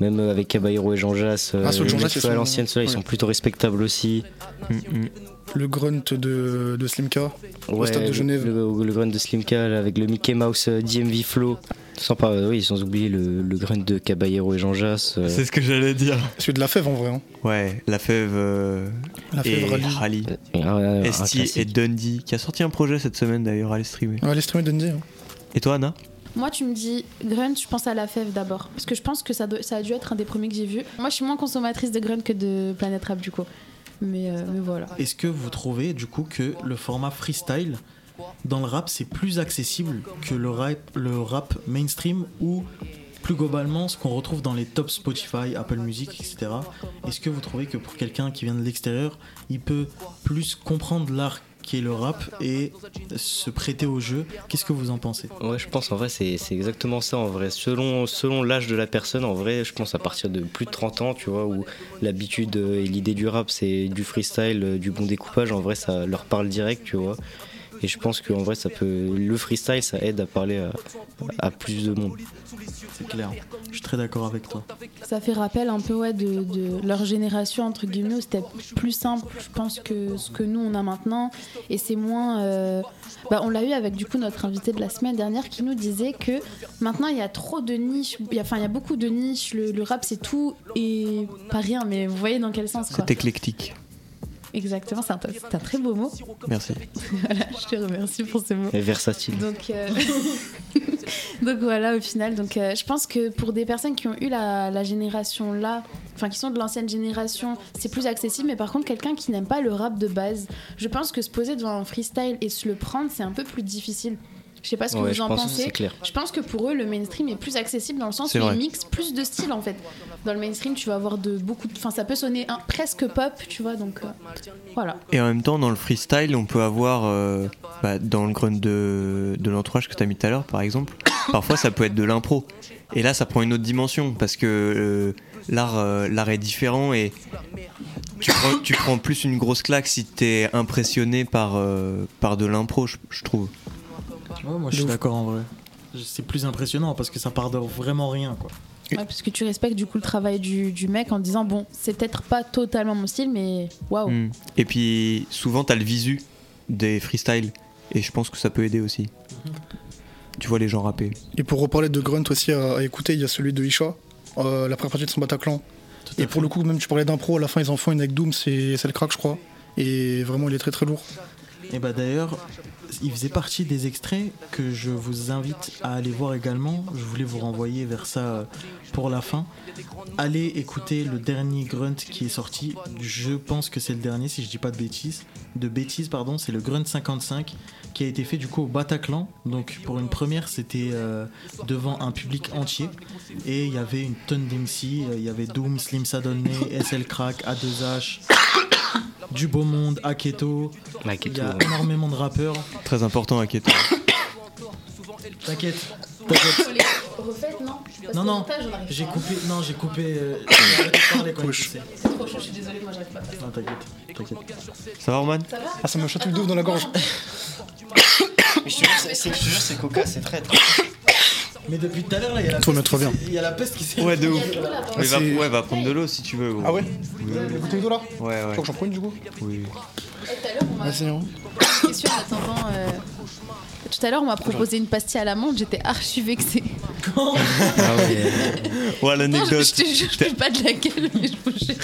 même avec Caballero et Jean Jass, euh, Ah, Jean les Jass, à sont- l'ancienne, ceux-là, ils sont plutôt respectables aussi. Mm, mm. Le grunt de, de Slimka au Ouais, stade de le- Genève. Le, le grunt de Slimka avec le Mickey Mouse euh, DMV Flow. Sans, pas, oui, sans oublier le, le grunt de Caballero et Jean Jass. euh, C'est ce que j'allais dire. Celui de la fève en vrai. hein. Ouais, la fève euh, La et fève. Rally. un Esti et Dundee, qui a sorti un projet cette semaine d'ailleurs à streamer. Ouais, Dundee. hein. Et toi, Anna? Moi, tu me dis Grunt, je pense à la fève d'abord. Parce que je pense que ça, doit- ça a dû être un des premiers que j'ai vu. Moi, je suis moins consommatrice de Grunt que de Planet Rap, du coup. Euh, mais voilà. Est-ce que vous trouvez du coup que le format freestyle dans le rap c'est plus accessible que le rap, le rap mainstream ou plus globalement ce qu'on retrouve dans les top Spotify, Apple Music, etc. Est-ce que vous trouvez que pour quelqu'un qui vient de l'extérieur, il peut plus comprendre l'art qui est le rap et se prêter au jeu. Qu'est-ce que vous en pensez? Ouais, je pense en vrai, c'est exactement ça en vrai. Selon, selon l'âge de la personne, en vrai, je pense à partir de plus de 30 ans, tu vois, où l'habitude et l'idée du rap, c'est du freestyle, euh, du bon découpage, en vrai, ça leur parle direct, tu vois. Et je pense qu'en vrai, ça peut. Le freestyle, ça aide à parler à, à plus de monde. C'est clair. Je suis très d'accord avec toi. Ça fait rappel un peu ouais, de, de leur génération, entre guillemets, où c'était plus simple, je pense, que ce que nous, on a maintenant. Et c'est moins... euh, bah, on l'a eu avec, du coup, notre invité de la semaine dernière qui nous disait que maintenant, il y a trop de niches. Enfin, il y a beaucoup de niches. Le, le rap, c'est tout et pas rien. Mais vous voyez dans quel sens, quoi. C'est éclectique. Exactement, c'est un, très beau mot. Merci. voilà, je te remercie pour ce mot. Et versatile. Donc, euh, *laughs* donc voilà, au final, donc euh, je pense que pour des personnes qui ont eu la, la génération là, enfin qui sont de l'ancienne génération, c'est plus accessible. Mais par contre, quelqu'un qui n'aime pas le rap de base, je pense que se poser devant un freestyle et se le prendre, c'est un peu plus difficile. Je sais pas ce que Ouais, vous en pensez. clair. Je pense que pour eux, le mainstream est plus accessible dans le sens où ils mixent plus de styles en fait. Dans le mainstream, tu vas avoir de beaucoup, enfin ça peut sonner un- presque pop, tu vois. Donc euh, voilà. Et en même temps, dans le freestyle, on peut avoir, euh, bah, dans le grunt de, de l'entourage que tu as mis tout à l'heure, par exemple, *coughs* parfois ça peut être de l'impro. Et là, ça prend une autre dimension parce que euh, l'art, euh, l'art est différent et tu prends, tu prends plus une grosse claque si t'es impressionné par, euh, par de l'impro, je, je trouve. Ouais, moi je suis d'accord en vrai. C'est plus impressionnant parce que ça part de vraiment rien quoi. Ouais, parce que tu respectes du coup le travail du, du mec en disant bon, c'est peut-être pas totalement mon style, mais waouh. Mm. Et puis, souvent, t'as le visu des freestyles et je pense que ça peut aider aussi. Tu vois les gens rapper. Et pour reparler de Grunt aussi à, à écouter, il y a celui de Isha, euh, la première partie de son Bataclan. Et pour le coup, même tu parlais d'impro, à la fin ils en font une avec Doom, c'est c'est le crack, je crois. Et vraiment, il est très très lourd. Et bah d'ailleurs, il faisait partie des extraits que je vous invite à aller voir également. Je voulais vous renvoyer vers ça pour la fin. Allez écouter le dernier Grunt qui est sorti. Je pense que c'est le dernier, si je dis pas de bêtises. De bêtises, pardon, c'est le Grunt 55 qui a été fait du coup au Bataclan. Donc pour une première, c'était euh, devant un public entier. Et il y avait une tonne d'MC. euh, Il y avait Doom, Slim Sadolné, SL Crack, A2H. Du beau monde, Aketo. Il y a ouais. énormément de rappeurs. Très important à Keto. T'inquiète. T'inquiète. Refaites, non Non, non, j'ai coupé. Non, j'ai coupé. euh, *coughs* j'ai arrêté de parler quand même, tu sais. C'est trop chaud, je suis désolée, moi j'arrive pas. Non, t'inquiète. T'inquiète. Ça va, Roman Ah, ça me chatouille de ouf dans la gorge. *coughs* Mais je te jure, c'est- c'est- je te jure, c'est coca, c'est très très. Mais depuis tout à l'heure, là, il y a la peste. bien. s'est- Il y a la peste qui s'est. Ouais, de ouf. Mais va, ouais, va prendre de l'eau si tu veux. gros. Ah ouais Oui, oui. goûté d'eau là Ouais, Je ouais. crois que j'en prends une du coup. Oui. Tout à l'heure, on m'a Vas-y, hein. question en attendant. euh, Tout à l'heure, on m'a proposé une pastille à l'amande, j'étais archi vexée. *laughs* Ah ouais. Ouais, l'anecdote. je te jure, je fais pas de la gueule, mais je vous jure.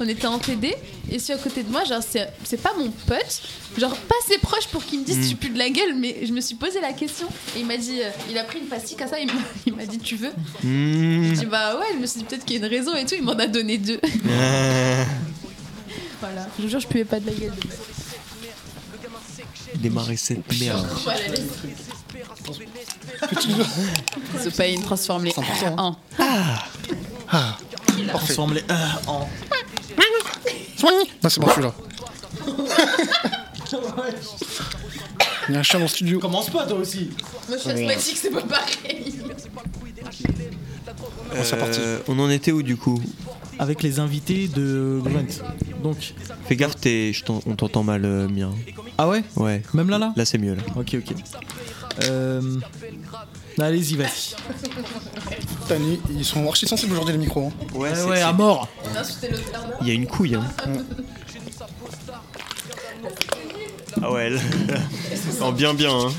On était en TD, et celui à côté de moi, genre, c'est c'est pas mon pote, genre, pas assez proche pour qu'il me dise Mm. tu pues de la gueule, mais je me suis posé la question, et il m'a dit, euh, il a pris une pastille comme ça, il m'a- il m'a dit tu veux? Mmh. Je dis bah ouais, je me suis dit peut-être qu'il y a une raison et tout, il m'en a donné deux. Ah. voilà, je vous jure, je puais pas de la gueule de. Démarrer cette merde. Pas une transforme les en. Ah, Transforme les en. Bah, c'est bon celui-là. *laughs* Il y a un chien dans le studio. Commence pas toi aussi. Moi je suis asthmatique, c'est pas pareil. Euh, on en était où du coup? Avec les invités de Grunt. Donc. Fais gaffe, t'es- je t'en- on t'entend mal, euh, mien. Ah ouais Ouais. Même là là Là, c'est mieux là. Ok, ok. Euh... Allez-y, vas-y. Tani, ils sont archi sensibles aujourd'hui les micros. hein. Ouais, c'est- ouais, c'est- à mort. Il y a une couille, hein. Ah ouais, là, *laughs* en bien bien, hein.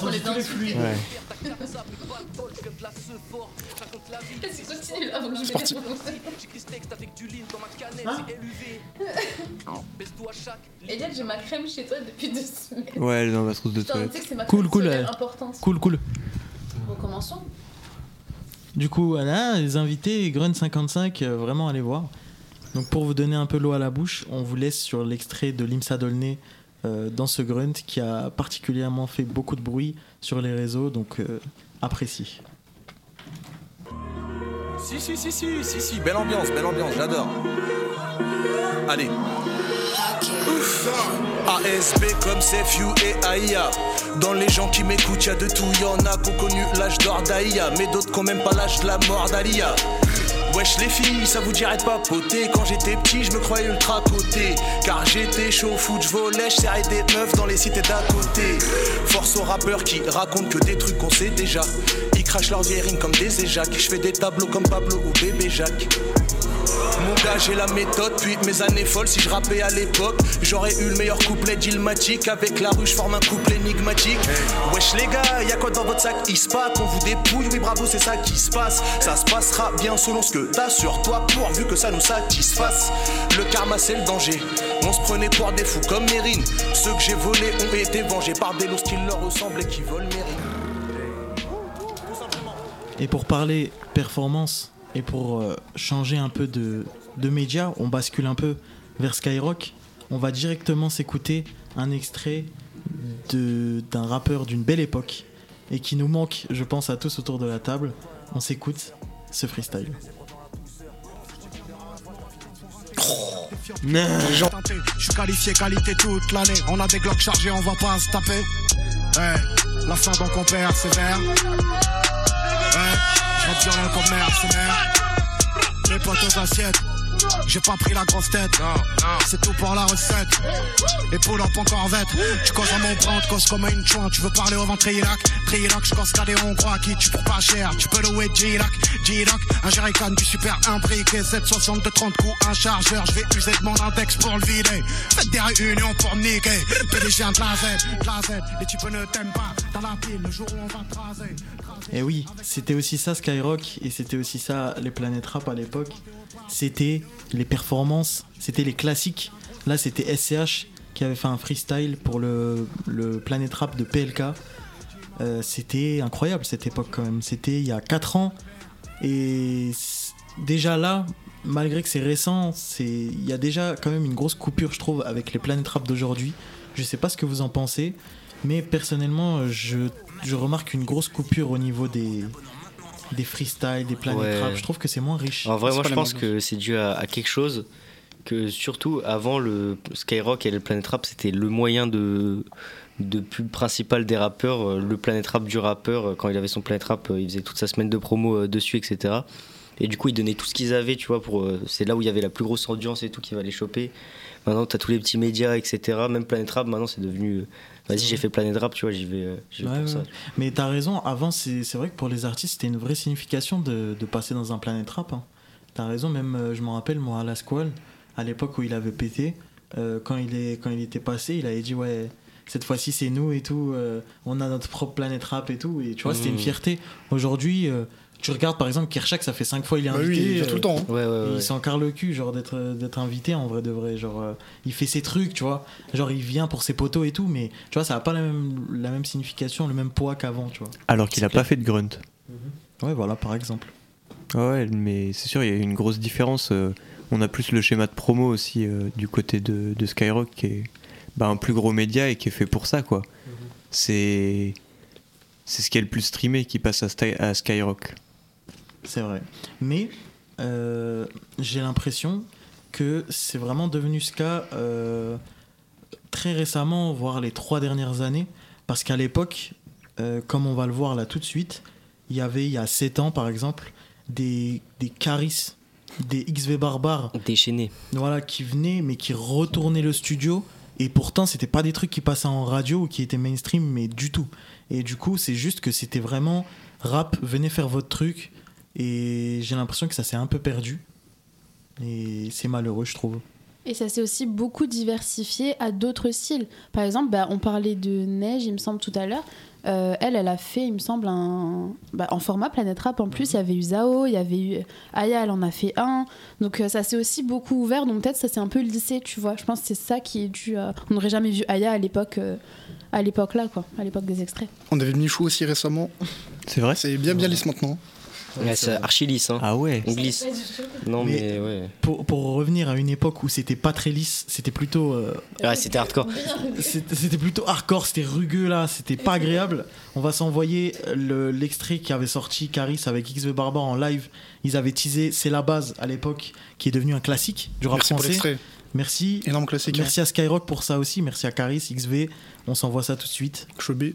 Qu'on les insulte. Ouais. Vas-y, continue là avant que je C'est parti. Eliane, j'ai ma crème chez toi depuis deux semaines. Ouais, elle est dans ma trousse de Putain, tu sais toilette. que c'est ma Cool, cool, importante. Cool, cool. Recommençons. Du coup, voilà, les invités, Grunt 55, euh, vraiment allez voir. Donc pour vous donner un peu l'eau à la bouche, on vous laisse sur l'extrait de Limsa Dolné euh, dans ce Grunt qui a particulièrement fait beaucoup de bruit sur les réseaux, donc euh, appréciez. Si, si, si, si, si, si, belle ambiance, belle ambiance, j'adore. Allez. ASB comme CFU et AIA. Dans les gens qui m'écoutent, y a de tout. Y en a qui ont connu l'âge d'or d'AIA, mais d'autres qui ont même pas l'âge de la mort d'Alia. Wesh les filles, ça vous dirait de papoter Quand j'étais petit, je me croyais ultra coté. Car j'étais chaud au foot, je volais, je des meufs dans les cités d'à côté. Force aux rappeurs qui racontent que des trucs qu'on sait déjà. Ils crachent leurs vieilles comme des éjacs Je fais des tableaux comme Pablo ou bébé Jacques mon gars, j'ai la méthode, puis mes années folles. Si je rappais à l'époque, j'aurais eu le meilleur couplet d'Ilmatic. Avec la rue, je forme un couple énigmatique. Wesh, les gars, y'a quoi dans votre sac Il se passe? Qu'on vous dépouille, oui, bravo, c'est ça qui se passe. Ça se passera bien selon ce que t'as sur toi, pourvu que ça nous satisfasse. Le karma, c'est le danger. On se prenait pour des fous comme Mérine. Ceux que j'ai volés ont été vengés par des loups qui leur ressemblent et qui volent Mérine. Et pour parler performance et pour euh, changer un peu de, de média, on bascule un peu vers Skyrock. On va directement s'écouter un extrait de- d'un rappeur d'une belle époque et qui nous manque, je pense, à tous autour de la table. On s'écoute ce freestyle. Je suis qualifié qualité toute l'année. On a des glocks chargés, on va pas se taper. La donc on persévère. Ouais, commerce, merde. Les potes aux assiettes. J'ai pas pris la grosse tête, c'est tout pour la recette. Et pull up en corvette, tu causes à mon tu causes comme une chouin. Tu veux parler au ventre Trilac, Trilac, je cause qu'à des hongrois qui tu pour pas cher. Tu peux louer J-Lac, J-Lac, un jerrycan du super imbriqué. 760 de 30 coups, un chargeur. Je vais user de mon index pour le vider. Faites des réunions pour niquer. PDG de la Z, de la Z. Les types ne t'aiment pas dans la ville le jour où on va te raser. Et Eh oui, c'était aussi ça Skyrock et c'était aussi ça les planètes rap à l'époque. C'était les performances, c'était les classiques. Là, c'était SCH qui avait fait un freestyle pour le, le Planète Rap de PLK. Euh, c'était incroyable cette époque quand même. C'était il y a 4 ans. Et déjà là, malgré que c'est récent, il y a déjà quand même une grosse coupure, je trouve, avec les Planète Rap d'aujourd'hui. Je sais pas ce que vous en pensez, mais personnellement, je, je remarque une grosse coupure au niveau des, des freestyles, des Planète Ouais. Rap. Je trouve que c'est moins riche. En vrai, moi je pense que c'est dû à, à quelque chose que surtout avant le Skyrock et le Planet Rap, c'était le moyen de, de pub principal des rappeurs. Euh, Le Planet Rap du rappeur, euh, quand il avait son Planet Rap, euh, il faisait toute sa semaine de promo dessus, etc. Et du coup, ils donnaient tout ce qu'ils avaient, tu vois, pour. C'est là où il y avait la plus grosse audience et tout qui va les choper. Maintenant, t'as tous les petits médias, etc. Même Planet Rap, maintenant, c'est devenu. Vas-y, j'ai fait Planet Rap, tu vois, j'y vais, euh, vais Ouais, pour ouais. ça. Mais t'as raison, avant c'est c'est vrai que pour les artistes c'était une vraie signification de, de passer dans un planète rap. hein. T'as raison, même euh, je me rappelle moi à la Squall, à l'époque où il avait pété, euh, quand, il est, quand il était passé, il avait dit ouais, cette fois-ci c'est nous et tout, euh, on a notre propre planète rap et tout, et tu vois, c'était une Mhm. fierté. Aujourd'hui, euh, tu regardes par exemple Kershak, ça fait 5 fois il est Bah oui, invité. il vient tout le temps, hein. Ouais, ouais, et ouais. Il s'en carre le cul, genre d'être d'être invité en vrai de vrai. Genre, euh, il fait ses trucs, tu vois. Genre, il vient pour ses potos et tout, mais tu vois, ça a pas la même, la même signification, le même poids qu'avant, tu vois. Alors qu'il a pas fait de grunt. Ouais, voilà, par exemple. Ouais, mais c'est sûr, il y a une grosse différence. euh, On a plus le schéma de promo aussi euh, du côté de, de Skyrock qui est bah, un plus gros média et qui est fait pour ça, quoi. C'est c'est ce qui est le plus streamé qui passe à, Sty- à Skyrock. C'est vrai. Mais euh, j'ai l'impression que c'est vraiment devenu ce cas euh, très récemment, voire les trois dernières années. Parce qu'à l'époque, euh, comme on va le voir là tout de suite, il y avait il y a 7 ans par exemple des, des Caris, des XV barbares. Déchaînés. Voilà, qui venaient mais qui retournaient le studio. Et pourtant, c'était pas des trucs qui passaient en radio ou qui étaient mainstream, mais du tout. Et du coup, c'est juste que c'était vraiment rap, venez faire votre truc. Et j'ai l'impression que ça s'est un peu perdu. Et c'est malheureux, je trouve. Et ça s'est aussi beaucoup diversifié à d'autres styles. Par exemple, bah, on parlait de Neige, il me semble, tout à l'heure. Euh, elle, elle a fait, il me semble, un... bah, en format Planète Rap. En plus, il y avait eu Zao, il y avait eu Aya, elle en a fait un. Donc euh, ça s'est aussi beaucoup ouvert. Donc peut-être ça s'est un peu lissé, tu vois. Je pense que c'est ça qui est dû à... On n'aurait jamais vu Aya à l'époque, euh, à l'époque là, quoi, à l'époque des extraits. On avait Michou aussi récemment. C'est vrai C'est bien bien lisse maintenant. Ouais, c'est archi lisse. Hein. Ah ouais On glisse. Non, mais, ouais. Pour, pour revenir à une époque où c'était pas très lisse, c'était plutôt. euh, Ouais, c'était hardcore. C'était plutôt hardcore, c'était rugueux là, c'était pas agréable. On va s'envoyer le- l'extrait qui avait sorti Caris avec XV Barbar en live. Ils avaient teasé C'est la base à l'époque, qui est devenu un classique du rap Merci pour français. l'extrait. Merci. Énorme classique. Merci à Skyrock pour ça aussi. Merci à Caris, XV. On s'envoie ça tout de suite. Chobé.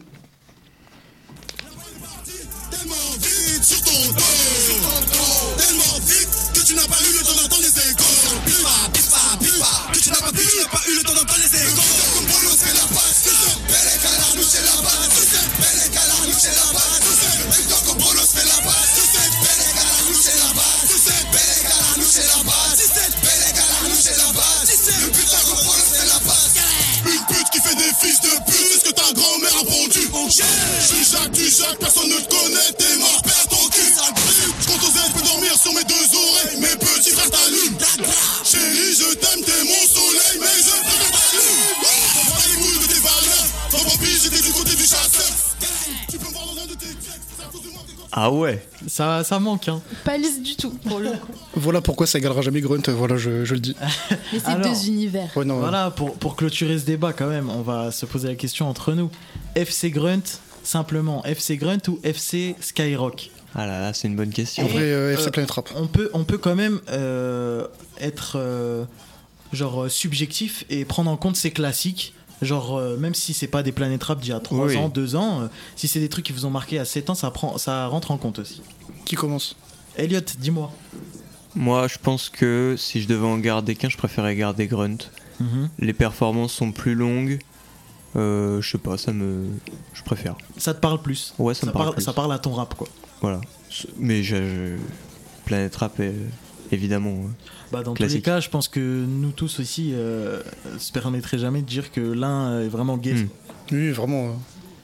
Tu n'as pas eu le temps d'entendre les échos. Pipa, pipa, pipa. Que tu n'as pas tu n'as pas eu le temps d'entendre les. Ah ouais Ça, ça manque, hein. Pas lisse du tout pour le coup. *laughs* Voilà pourquoi ça égalera jamais Grunt, voilà, je, je le dis. *laughs* Mais c'est Alors, deux univers. Ouais, non, Voilà, pour, pour clôturer ce débat quand même, on va se poser la question entre nous. FC Grunt, simplement FC Grunt ou FC Skyrock? Ah là là, c'est une bonne question. En vrai, euh, FC Euh, Planet Rap. on peut, on peut quand même euh, être euh, genre subjectif et prendre en compte ces classiques. Genre, euh, même si c'est pas des planètes rap d'il y a 3 Oui. ans, 2 ans, euh, si c'est des trucs qui vous ont marqué à 7 ans, ça, prend, ça rentre en compte aussi. Qui commence Elliot, dis-moi. Moi, je pense que si je devais en garder qu'un, je préférais garder Grunt. Mhm. Les performances sont plus longues. Euh, je sais pas, ça me. Je préfère. Ça te parle plus Ouais, ça, me parle. plus. ça parle à ton rap, quoi. Voilà. Mais je, je- Planète Rap, est- évidemment. euh, Bah, dans tous les classique. cas, je pense que nous tous aussi euh, se permettrait jamais de dire que l'un est vraiment gay. Hmm. Oui, vraiment, euh,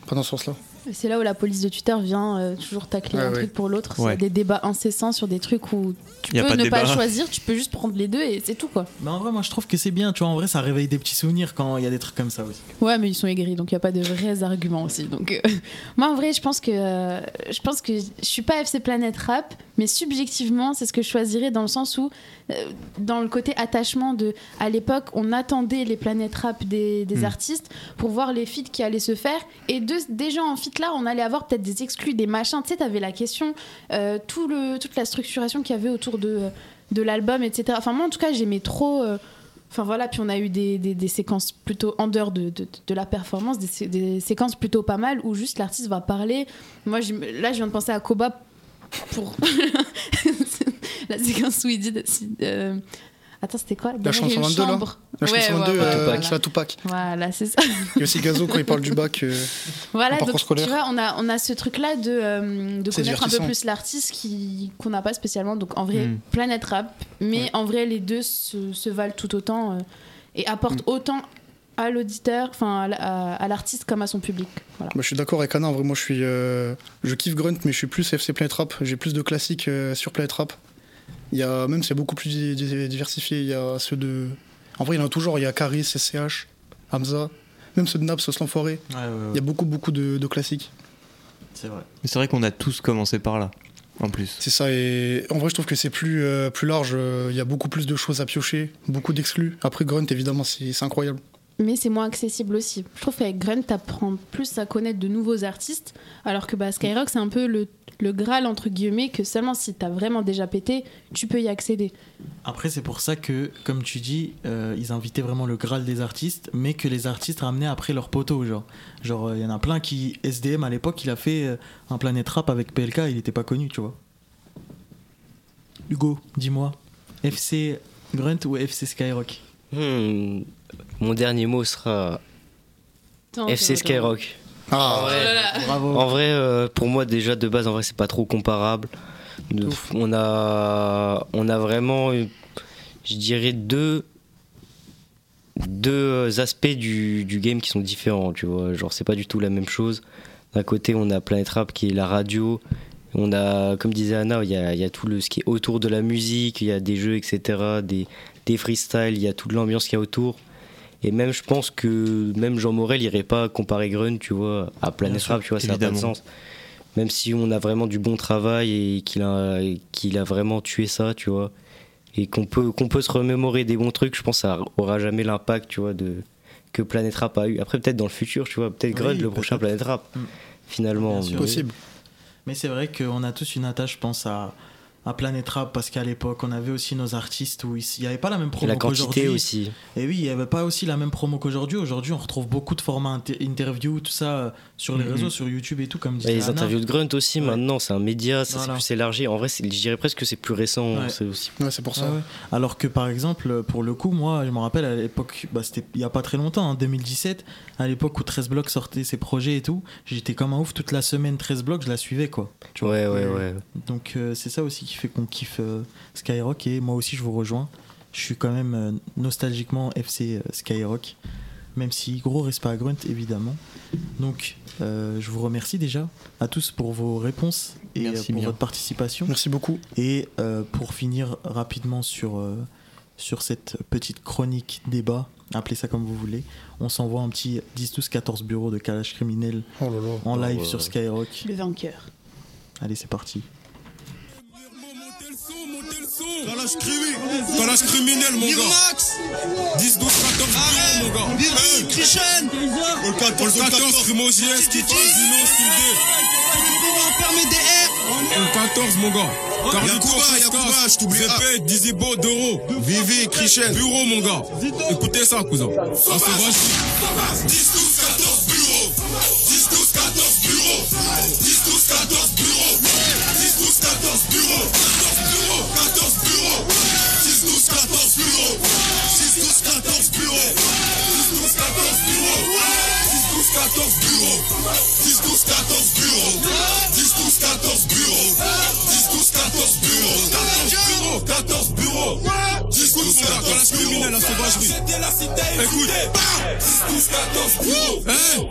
pas dans ce sens-là. C'est là où la police de Twitter vient euh, toujours tacler un truc pour l'autre. Ouais. C'est des débats incessants sur des trucs où tu peux pas ne pas choisir, tu peux juste prendre les deux et c'est tout quoi. Mais en vrai, moi je trouve que c'est bien, tu vois. En vrai, ça réveille des petits souvenirs quand il y a des trucs comme ça aussi. Ouais, mais ils sont aigris, donc il n'y a pas de vrais arguments aussi. Donc, euh, *laughs* moi, en vrai, je pense que euh, je pense que je suis pas FC Planet Rap, mais subjectivement, c'est ce que je choisirais dans le sens où, euh, dans le côté attachement de, à l'époque, on attendait les Planet Rap des, des Mm. artistes pour voir les feats qui allaient se faire, et de, déjà en feat là, on allait avoir peut-être des exclus, des machins. Tu sais, t'avais la question, euh, tout le, toute la structuration qu'il y avait autour de de l'album, etc. Enfin, moi, en tout cas, j'aimais trop. euh, Enfin voilà, puis on a eu des, des, séquences plutôt en dehors de, de, la performance, des, sé- des séquences plutôt pas mal où juste l'artiste va parler. Moi, là, je viens de penser à Koba pour *laughs* la séquence où il dit. euh, Attends, c'était quoi? La chanson une 22, là. La Ouais, chanson ouais, 22, ouais, euh, voilà. c'est la Tupac. Voilà, c'est ça. Il y a aussi Gazo quand il parle du bac. euh, Voilà, donc scolaire. tu vois, on a, on a ce truc-là de, euh, de connaître un peu plus l'artiste qu'on n'a pas spécialement. Donc en vrai, Mm. Planète Rap, mais en vrai, les deux se, se valent tout autant euh, et apportent Mm. autant à l'auditeur, enfin à l'artiste comme à son public. Voilà. Bah, je suis d'accord avec Anna, en vrai, moi je suis. euh, je kiffe Grunt, mais je suis plus FC Planet Rap. J'ai plus de classiques euh, sur Planet Rap. Il y a, même c'est beaucoup plus di- di- diversifié. Il y a ceux de. En vrai, il y en a toujours. Il y a Caris, SCH, Hamza, même ceux de Naps, Sauce l'Enfoiré. Ouais, ouais, ouais. Il y a beaucoup, beaucoup de, de classiques. C'est vrai. Mais c'est vrai qu'on a tous commencé par là, en plus. C'est ça, et en vrai, je trouve que c'est plus, euh, plus large. euh, Il y a beaucoup plus de choses à piocher, beaucoup d'exclus. Après, Grunt, évidemment, c'est incroyable. Mais c'est moins accessible aussi. Je trouve qu'avec Grunt, t'apprends plus à connaître de nouveaux artistes, alors que bah, Skyrock, c'est un peu le, le Graal, entre guillemets, que seulement si t'as vraiment déjà pété, tu peux y accéder. Après, c'est pour ça que, comme tu dis, euh, ils invitaient vraiment le Graal des artistes, mais que les artistes ramenaient après leur poteau. Genre, genre, euh, il y en a plein qui. SDM à l'époque, il a fait euh, un Planète Rap avec PLK, il n'était pas connu, tu vois. Hugo, dis-moi, FC Grunt ou FC Skyrock? Hmm, Mon dernier mot sera FC Skyrock. Ah, en vrai, Oh. Bravo. en vrai, euh, pour moi déjà de base, en vrai, c'est pas trop comparable. On a, on a vraiment, eu, je dirais deux, deux aspects du, du game qui sont différents. Tu vois, genre c'est pas du tout la même chose. D'un côté, on a Planet Rap qui est la radio. On a, comme disait Anna, il y a, il y a tout le, ce qui est autour de la musique, il y a des jeux, etc., des, des freestyles, il y a toute l'ambiance qu'il y a autour. Et même, je pense que même Jean Morel irait pas comparer Grun, tu vois, à Planet Rap, tu vois, ça n'a pas de sens. même si on a vraiment du bon travail et qu'il a, qu'il a vraiment tué ça, tu vois, et qu'on peut, qu'on peut se remémorer des bons trucs, je pense que ça aura jamais l'impact, tu vois, de, que Planet Rap a eu. Après, peut-être dans le futur, tu vois, peut-être Oui, Grunt, le peut-être. prochain Planet Rap, Mm. finalement. Bien sûr, Mais- oui. Mais c'est vrai qu'on a tous une attache, je pense, à, à Planet Rap parce qu'à l'époque, on avait aussi nos artistes où il n'y avait pas la même promo la quantité qu'aujourd'hui. aussi. Et oui, il n'y avait pas aussi la même promo qu'aujourd'hui. Aujourd'hui, on retrouve beaucoup de formats inter- interview, tout ça euh, sur les Mhm. réseaux, sur YouTube et tout, comme Et disait les Anna. interviews de Grunt aussi, maintenant, c'est un média, ça Voilà. s'est plus élargi. En vrai, c'est- je dirais presque que c'est plus récent. Ouais. C'est aussi. Ouais, c'est pour ça. Alors que par exemple, pour le coup, moi, je me rappelle à l'époque, bah, c'était il y a pas très longtemps, en 2017, à l'époque où 13 blocs sortait ses projets et tout, j'étais comme un ouf toute la semaine 13 blocs, je la suivais quoi. Tu vois. Ouais, ouais, ouais. Donc euh, c'est ça aussi qui fait qu'on kiffe euh, Skyrock et moi aussi je vous rejoins. Je suis quand même euh, nostalgiquement FC euh, Skyrock, même si gros respect à Grunt évidemment. Donc euh, je vous remercie déjà à tous pour vos réponses et Merci pour bien. votre participation. Merci beaucoup. Et euh, pour finir rapidement sur, euh, sur cette petite chronique débat, appelez ça comme vous voulez, on s'envoie un petit 10-12-14 bureaux de calage criminel Oh en live Oh, sur. Skyrock. Le vainqueur. Allez, c'est parti. Calage criminel, calage criminel mon gars. 10, 12, 14 bureaux mon gars. Hey, Christian All 14, All 14, Primogies, qui passe, Dino, Style All 14 mon gars. Yakuba, Yakuba, je t'oublie. Zépé, Dizibo, Doro. Vivi, Christian. Bureau mon gars. Écoutez ça cousin. Ça se va 10, 12, 14 bureaux 10, 12, 14 bureaux 10, 12, 14 14 bureaux 10, 12, 14 bureaux 10, 12, 14 bureaux 10, 12, 14 bureaux 10, 12, 14 bureaux 10, 12, 14 bureaux 10, 12, 14 bureaux 14 bureaux 10, 12, 14 Calage criminel, la sauvagerie Écoute 12, 14 bureaux Hey,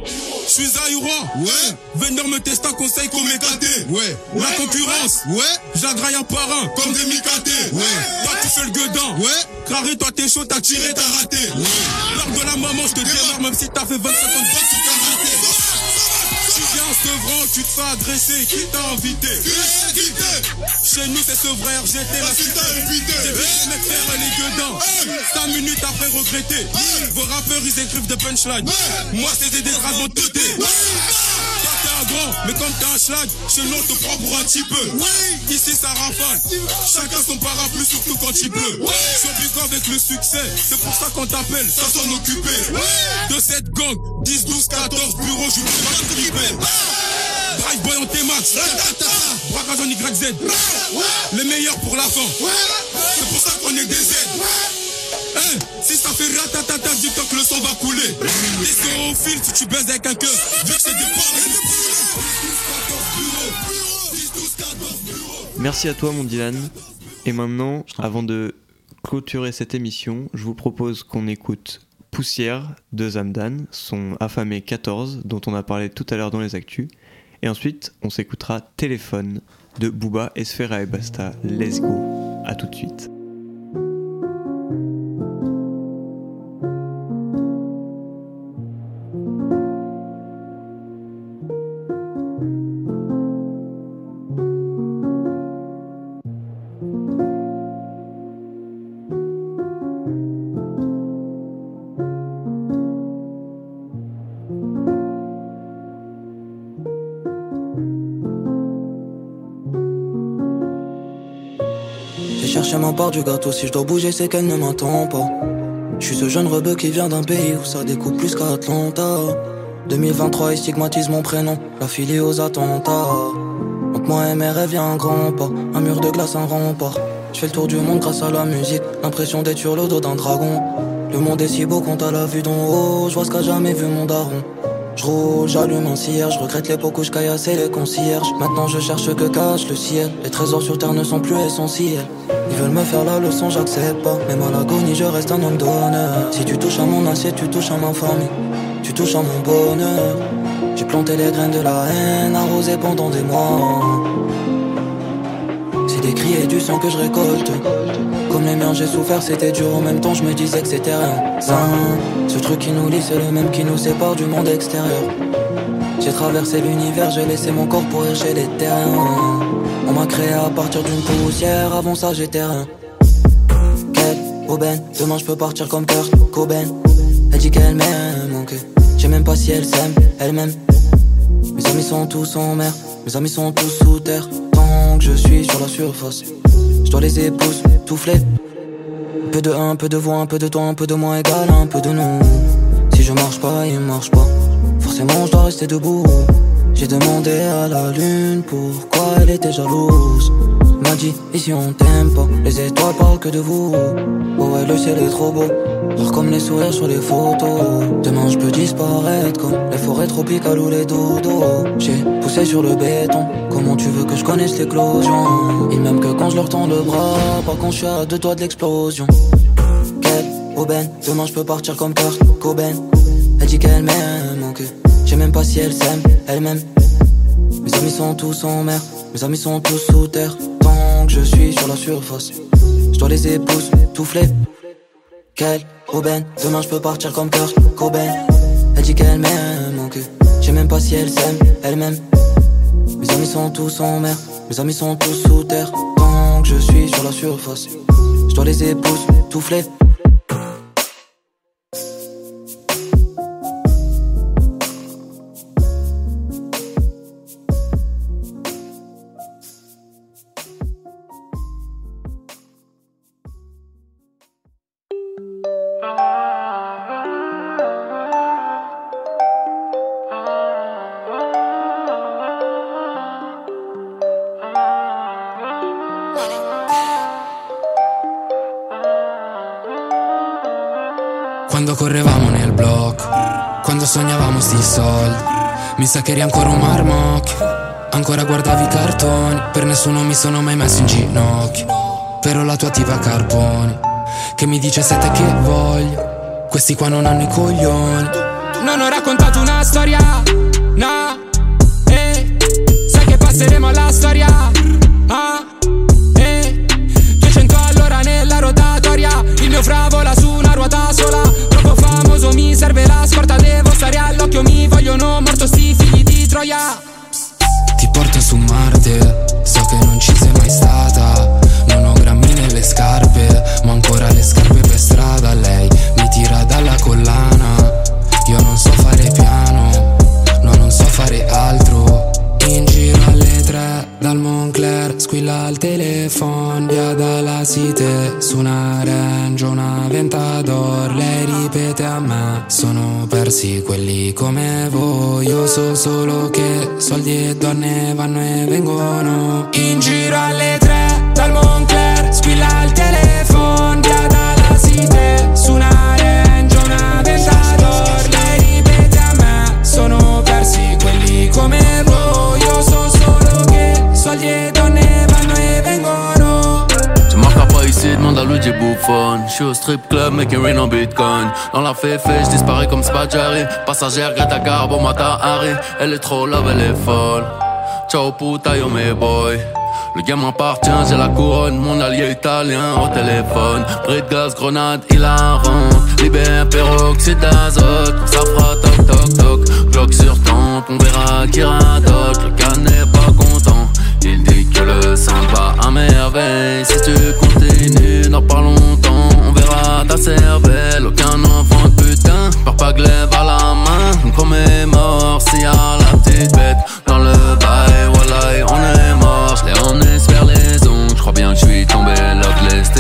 je suis Zaïrois. Ouais. Vendeur me teste un conseil comme écaté. Ouais. La concurrence. Ouais. J'agraille un par un. Comme des micatés. Ouais. Toi, tu fais le gueudin. Ouais. Carré, toi, t'es chaud, t'as tiré, t'as raté. L'heure de la maman, je te démarre, même si t'as fait 25 ans de boxe, tu t'as raté. Tu viens en sevrant, tu te fais agresser. Qui t'a invité? Chez nous, c'est sevrère, j'étais la cité. J'ai vu les mecs faire les gueudins. 5 minutes après regretter. Vos rappeurs, ils écrivent des punchlines. Moi, c'est des de teuté. Toi, t'es un grand, mais comme t'es un schlag, chez nous, on te prend pour un petit peu. Ici, ça rafale. Chacun son parapluie, surtout quand il pleut. Je suis avec le succès. C'est pour ça qu'on t'appelle, ça s'en occuper. De cette gang, 10, 12, 14 bureaux, je peux pas triper. Drive boy en T-Max. Braquage en YZ. Les meilleurs pour la fin. C'est pour ça qu'on est des Z. Hein, si ça fait ratatata, dis-toi que le sang va couler. Laissez au fil si tu baises avec un cœur. Vu que c'est des Merci à toi mon Dylan. Et maintenant, avant de clôturer cette émission, je vous propose qu'on écoute Poussière de Zamdan, son affamé 14 dont on a parlé tout à l'heure dans les actus. Et ensuite, on s'écoutera Téléphone de Booba, Esfera et Basta. Let's go. À tout de suite. Du gâteau, si je dois bouger c'est qu'elle ne m'attend pas. Je suis ce jeune rebeu qui vient d'un pays où ça découpe plus qu'Atlanta. 2023 il stigmatise mon prénom, la filie aux attentats. Entre moi et mes rêves un grand pas, un mur de glace, un rempart. Je fais le tour du monde grâce à la musique, l'impression d'être sur le dos d'un dragon. Le monde est si beau quand t'as la vue d'en haut, je vois ce qu'a jamais vu mon daron. Je j'allume un cierge, je regrette l'époque où je caillassais les concierges. Maintenant je cherche que cache le ciel. Les trésors sur terre ne sont plus essentiels. Ils veulent me faire la leçon, j'accepte pas. Même à l'agonie, je reste un homme d'honneur. Si tu touches à mon assiette, tu touches à ma famille. Tu touches à mon bonheur. J'ai planté les graines de la haine, arrosé pendant des mois. C'est des cris et du sang que je récolte. Comme les miens, j'ai souffert, c'était dur. En même temps, je me disais que c'était rien. Ce truc qui nous lie, c'est le même qui nous sépare du monde extérieur. J'ai traversé l'univers, j'ai laissé mon corps pourrir chez les terrains. On m'a créé à partir d'une poussière, avant ça j'étais rien. Quelle aubaine, demain je peux partir comme Kurt Cobain. Elle dit qu'elle m'aime, ok. Je sais même pas si elle s'aime, elle m'aime. Mes amis sont tous en mer, mes amis sont tous sous terre. Tant que je suis sur la surface, je dois les épouses, Un peu de un, un peu de voix, un peu de toi, un peu de moi égal, un peu de nous. Si je marche pas, il marche pas. Forcément, je dois rester debout. J'ai demandé à la lune pourquoi elle était jalouse. M'a dit, ici on t'aime pas, les étoiles parlent que de vous. Oh ouais, le ciel est trop beau, rare comme les sourires sur les photos. Demain je peux disparaître comme les forêts tropicales ou les dodos. J'ai poussé sur le béton, comment tu veux que je connaisse l'éclosion? Ils m'aiment que quand je leur tends le bras, pas quand je suis à deux doigts de l'explosion. Quelle aubaine, demain je peux partir comme Kurt Cobain. Elle dit qu'elle m'aime, ok. Je sais même pas si elle s'aime, elle m'aime. Mes amis sont tous en mer, mes amis sont tous sous terre. Tant que je suis sur la surface, je dois les épouses, touffler. Quelle aubaine, demain je peux partir comme Kurt Cobain. Elle dit qu'elle m'aime, ok. Je sais même pas si elle s'aime, elle m'aime. Mes amis sont tous en mer, mes amis sont tous sous terre. Tant que je suis sur la surface, je dois les épouses, touffler. Quando sa che eri ancora un marmocchio. Ancora guardavi i cartoni, per nessuno mi sono mai messo in ginocchio. Però la tua tipa carboni, che mi dice se te che voglio. Questi qua non hanno i coglioni. Non ho raccontato una storia, sono persi quelli come voi, io so solo che soldi e donne vanno e vengono. In giro alle tre dal Moncler, squilla il telefono, ici, demande à Luigi Buffon. Je suis au strip club, making rain en bitcoin. Dans la féfé, disparais comme Spaghetti. Passagère, Greta Garbo, Mata Harry. Elle est trop love, elle est folle. Ciao puta, yo mes boy. Le game m'appartient, j'ai la couronne, mon allié italien au téléphone. Bris de gaz, grenade, il a rentre. Libère, peroxyde d'azote, ça fera toc toc toc. Glock sur tempe, on verra qui radote. Le gars n'est pas content. Que le sang va à merveille. Si tu continues, dans pas longtemps, on verra ta cervelle. Aucun enfant de putain, perd pas glaive à la main. Est mort, si à la petite bête dans le bail, voilà, on est mort. Je emmené se faire les ongles. Je crois bien que je suis tombé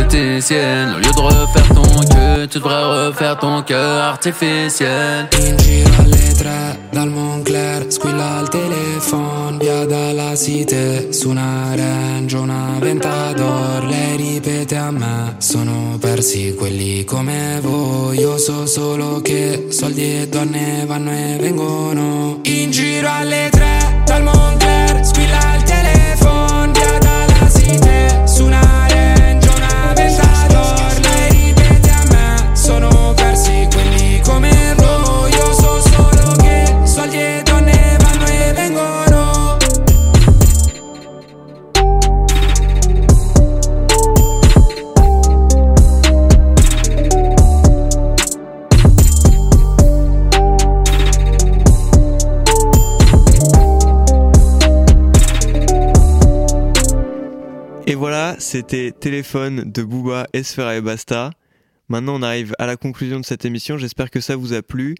love l'esthéticienne. Au lieu de refaire ton cul, tu devrais refaire ton cœur artificiel. In giro alle tre dal Moncler, squilla il telefono, via dalla cité, su una range, una ventador, lei ripete a me, sono persi quelli come voi, io so solo che soldi e donne vanno e vengono. In giro alle tre dal Moncler, squilla il telefono, via dalla cité, su una range, C'était Téléphone de Booba, Esfera et Basta. Maintenant, on arrive à la conclusion de cette émission. J'espère que ça vous a plu.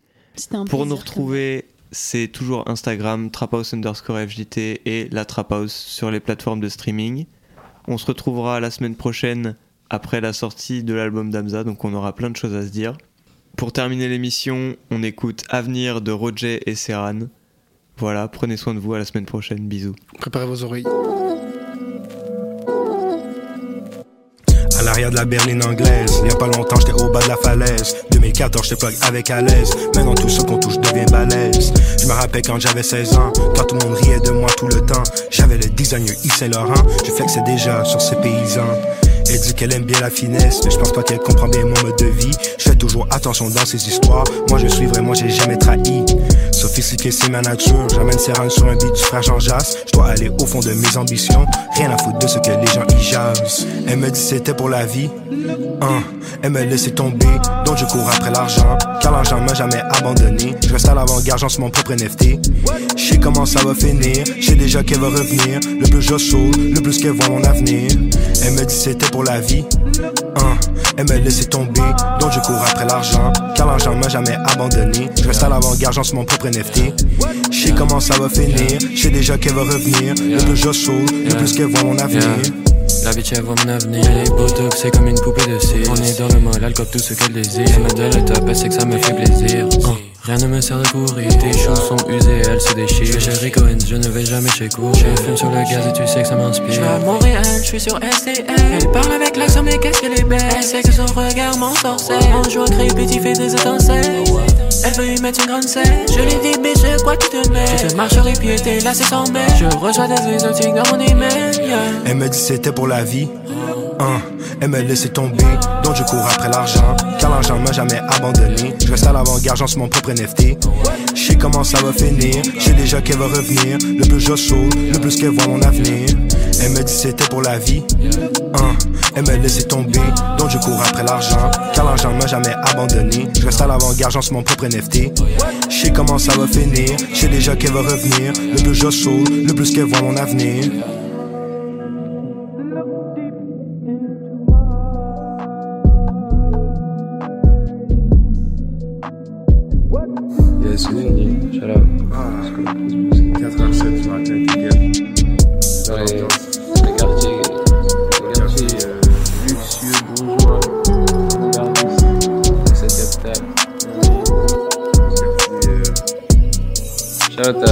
Un Pour nous retrouver, c'est toujours Instagram, traphouse underscore FJT et la traphouse sur les plateformes de streaming. On se retrouvera la semaine prochaine après la sortie de l'album d'Amza, donc on aura plein de choses à se dire. Pour terminer l'émission, on écoute Avenir de Roger et Serran. Voilà, prenez soin de vous, à la semaine prochaine, bisous. Préparez vos oreilles. L'arrière de la berline anglaise, y a pas longtemps j'étais au bas de la falaise. 2014 j'te plug avec à l'aise. Maintenant tout ce qu'on touche devient balèze. Je me rappelle quand j'avais 16 ans, quand tout le monde riait de moi tout le temps. J'avais le designer Yves Saint Laurent, je flexais déjà sur ces paysans. Elle dit qu'elle aime bien la finesse, mais je pense pas qu'elle comprend bien mon mode de vie. Je fais toujours attention dans ces histoires. Moi je suis vraiment, j'ai jamais trahi. Sophistiqué c'est ma nature, j'amène ses rangs sur un beat du frère Jean Jass. Je dois aller au fond de mes ambitions, rien à foutre de ce que les gens y jasent. Elle me dit c'était pour la vie, hein. Elle me laissait tomber, donc je cours après l'argent. Car l'argent m'a jamais abandonné. Je reste à l'avant-garde, j'en mon propre NFT. Je sais comment ça va finir, je sais déjà qu'elle va revenir. Le plus je saute, le plus qu'elle voit mon avenir. Elle me dit c'était pour la vie, hein. Elle me laissait tomber, donc je cours après l'argent. Car l'argent m'a jamais abandonné. Je reste à l'avant-garde, j'en mon propre NFT. Je sais comment ça va finir, je sais déjà qu'elle va revenir. Le plus je saute, le plus qu'elle voit mon avenir. La bitch elle voit mon avenir Elle est botox, c'est comme une poupée de cire. On est dans le mal, elle tout ce qu'elle désire. Elle me donne le top, elle sait que ça me fait plaisir. Oh, Rien ne me sert de courir. Tes choses sont usées, elles se déchirent. Je chez Owens, je ne vais jamais chez Cour Je fume sur le gaz et tu sais que ça m'inspire. Je à Montréal, je suis sur STL Elle parle avec l'accent mais qu'est-ce qu'elle est belle. Elle sait que son regard m'ensorcelle On joue à crépi, fait des étincelles Elle veut y mettre une grande scène Je lui dis bitch de quoi tu te mets Tu te les pieds, t'es là c'est sans mètres Je reçois des exotiques dans mon email. Elle me dit c'était pour la vie. Elle me laissait tomber, donc je cours après l'argent. Car l'argent m'a jamais abandonné. Je reste à l'avant-garde, j'en mon propre NFT. Je sais comment ça va finir, je sais déjà qu'elle va revenir. Le plus je saute, le plus qu'elle voit mon avenir. Elle me dit c'était pour la vie. Elle me laissait tomber, donc je cours après l'argent. Car l'argent m'a jamais abandonné. Je reste à l'avant-garde, j'en mon propre NFT. Je sais comment ça va finir, je sais déjà qu'elle va revenir. Le plus je saute, le plus qu'elle voit mon avenir. Yes, Lindy, shout out. Ah, cool. Ouais, les quartiers, les quartiers luxueux, bourgeois. Regardez cette capitale. Shout out à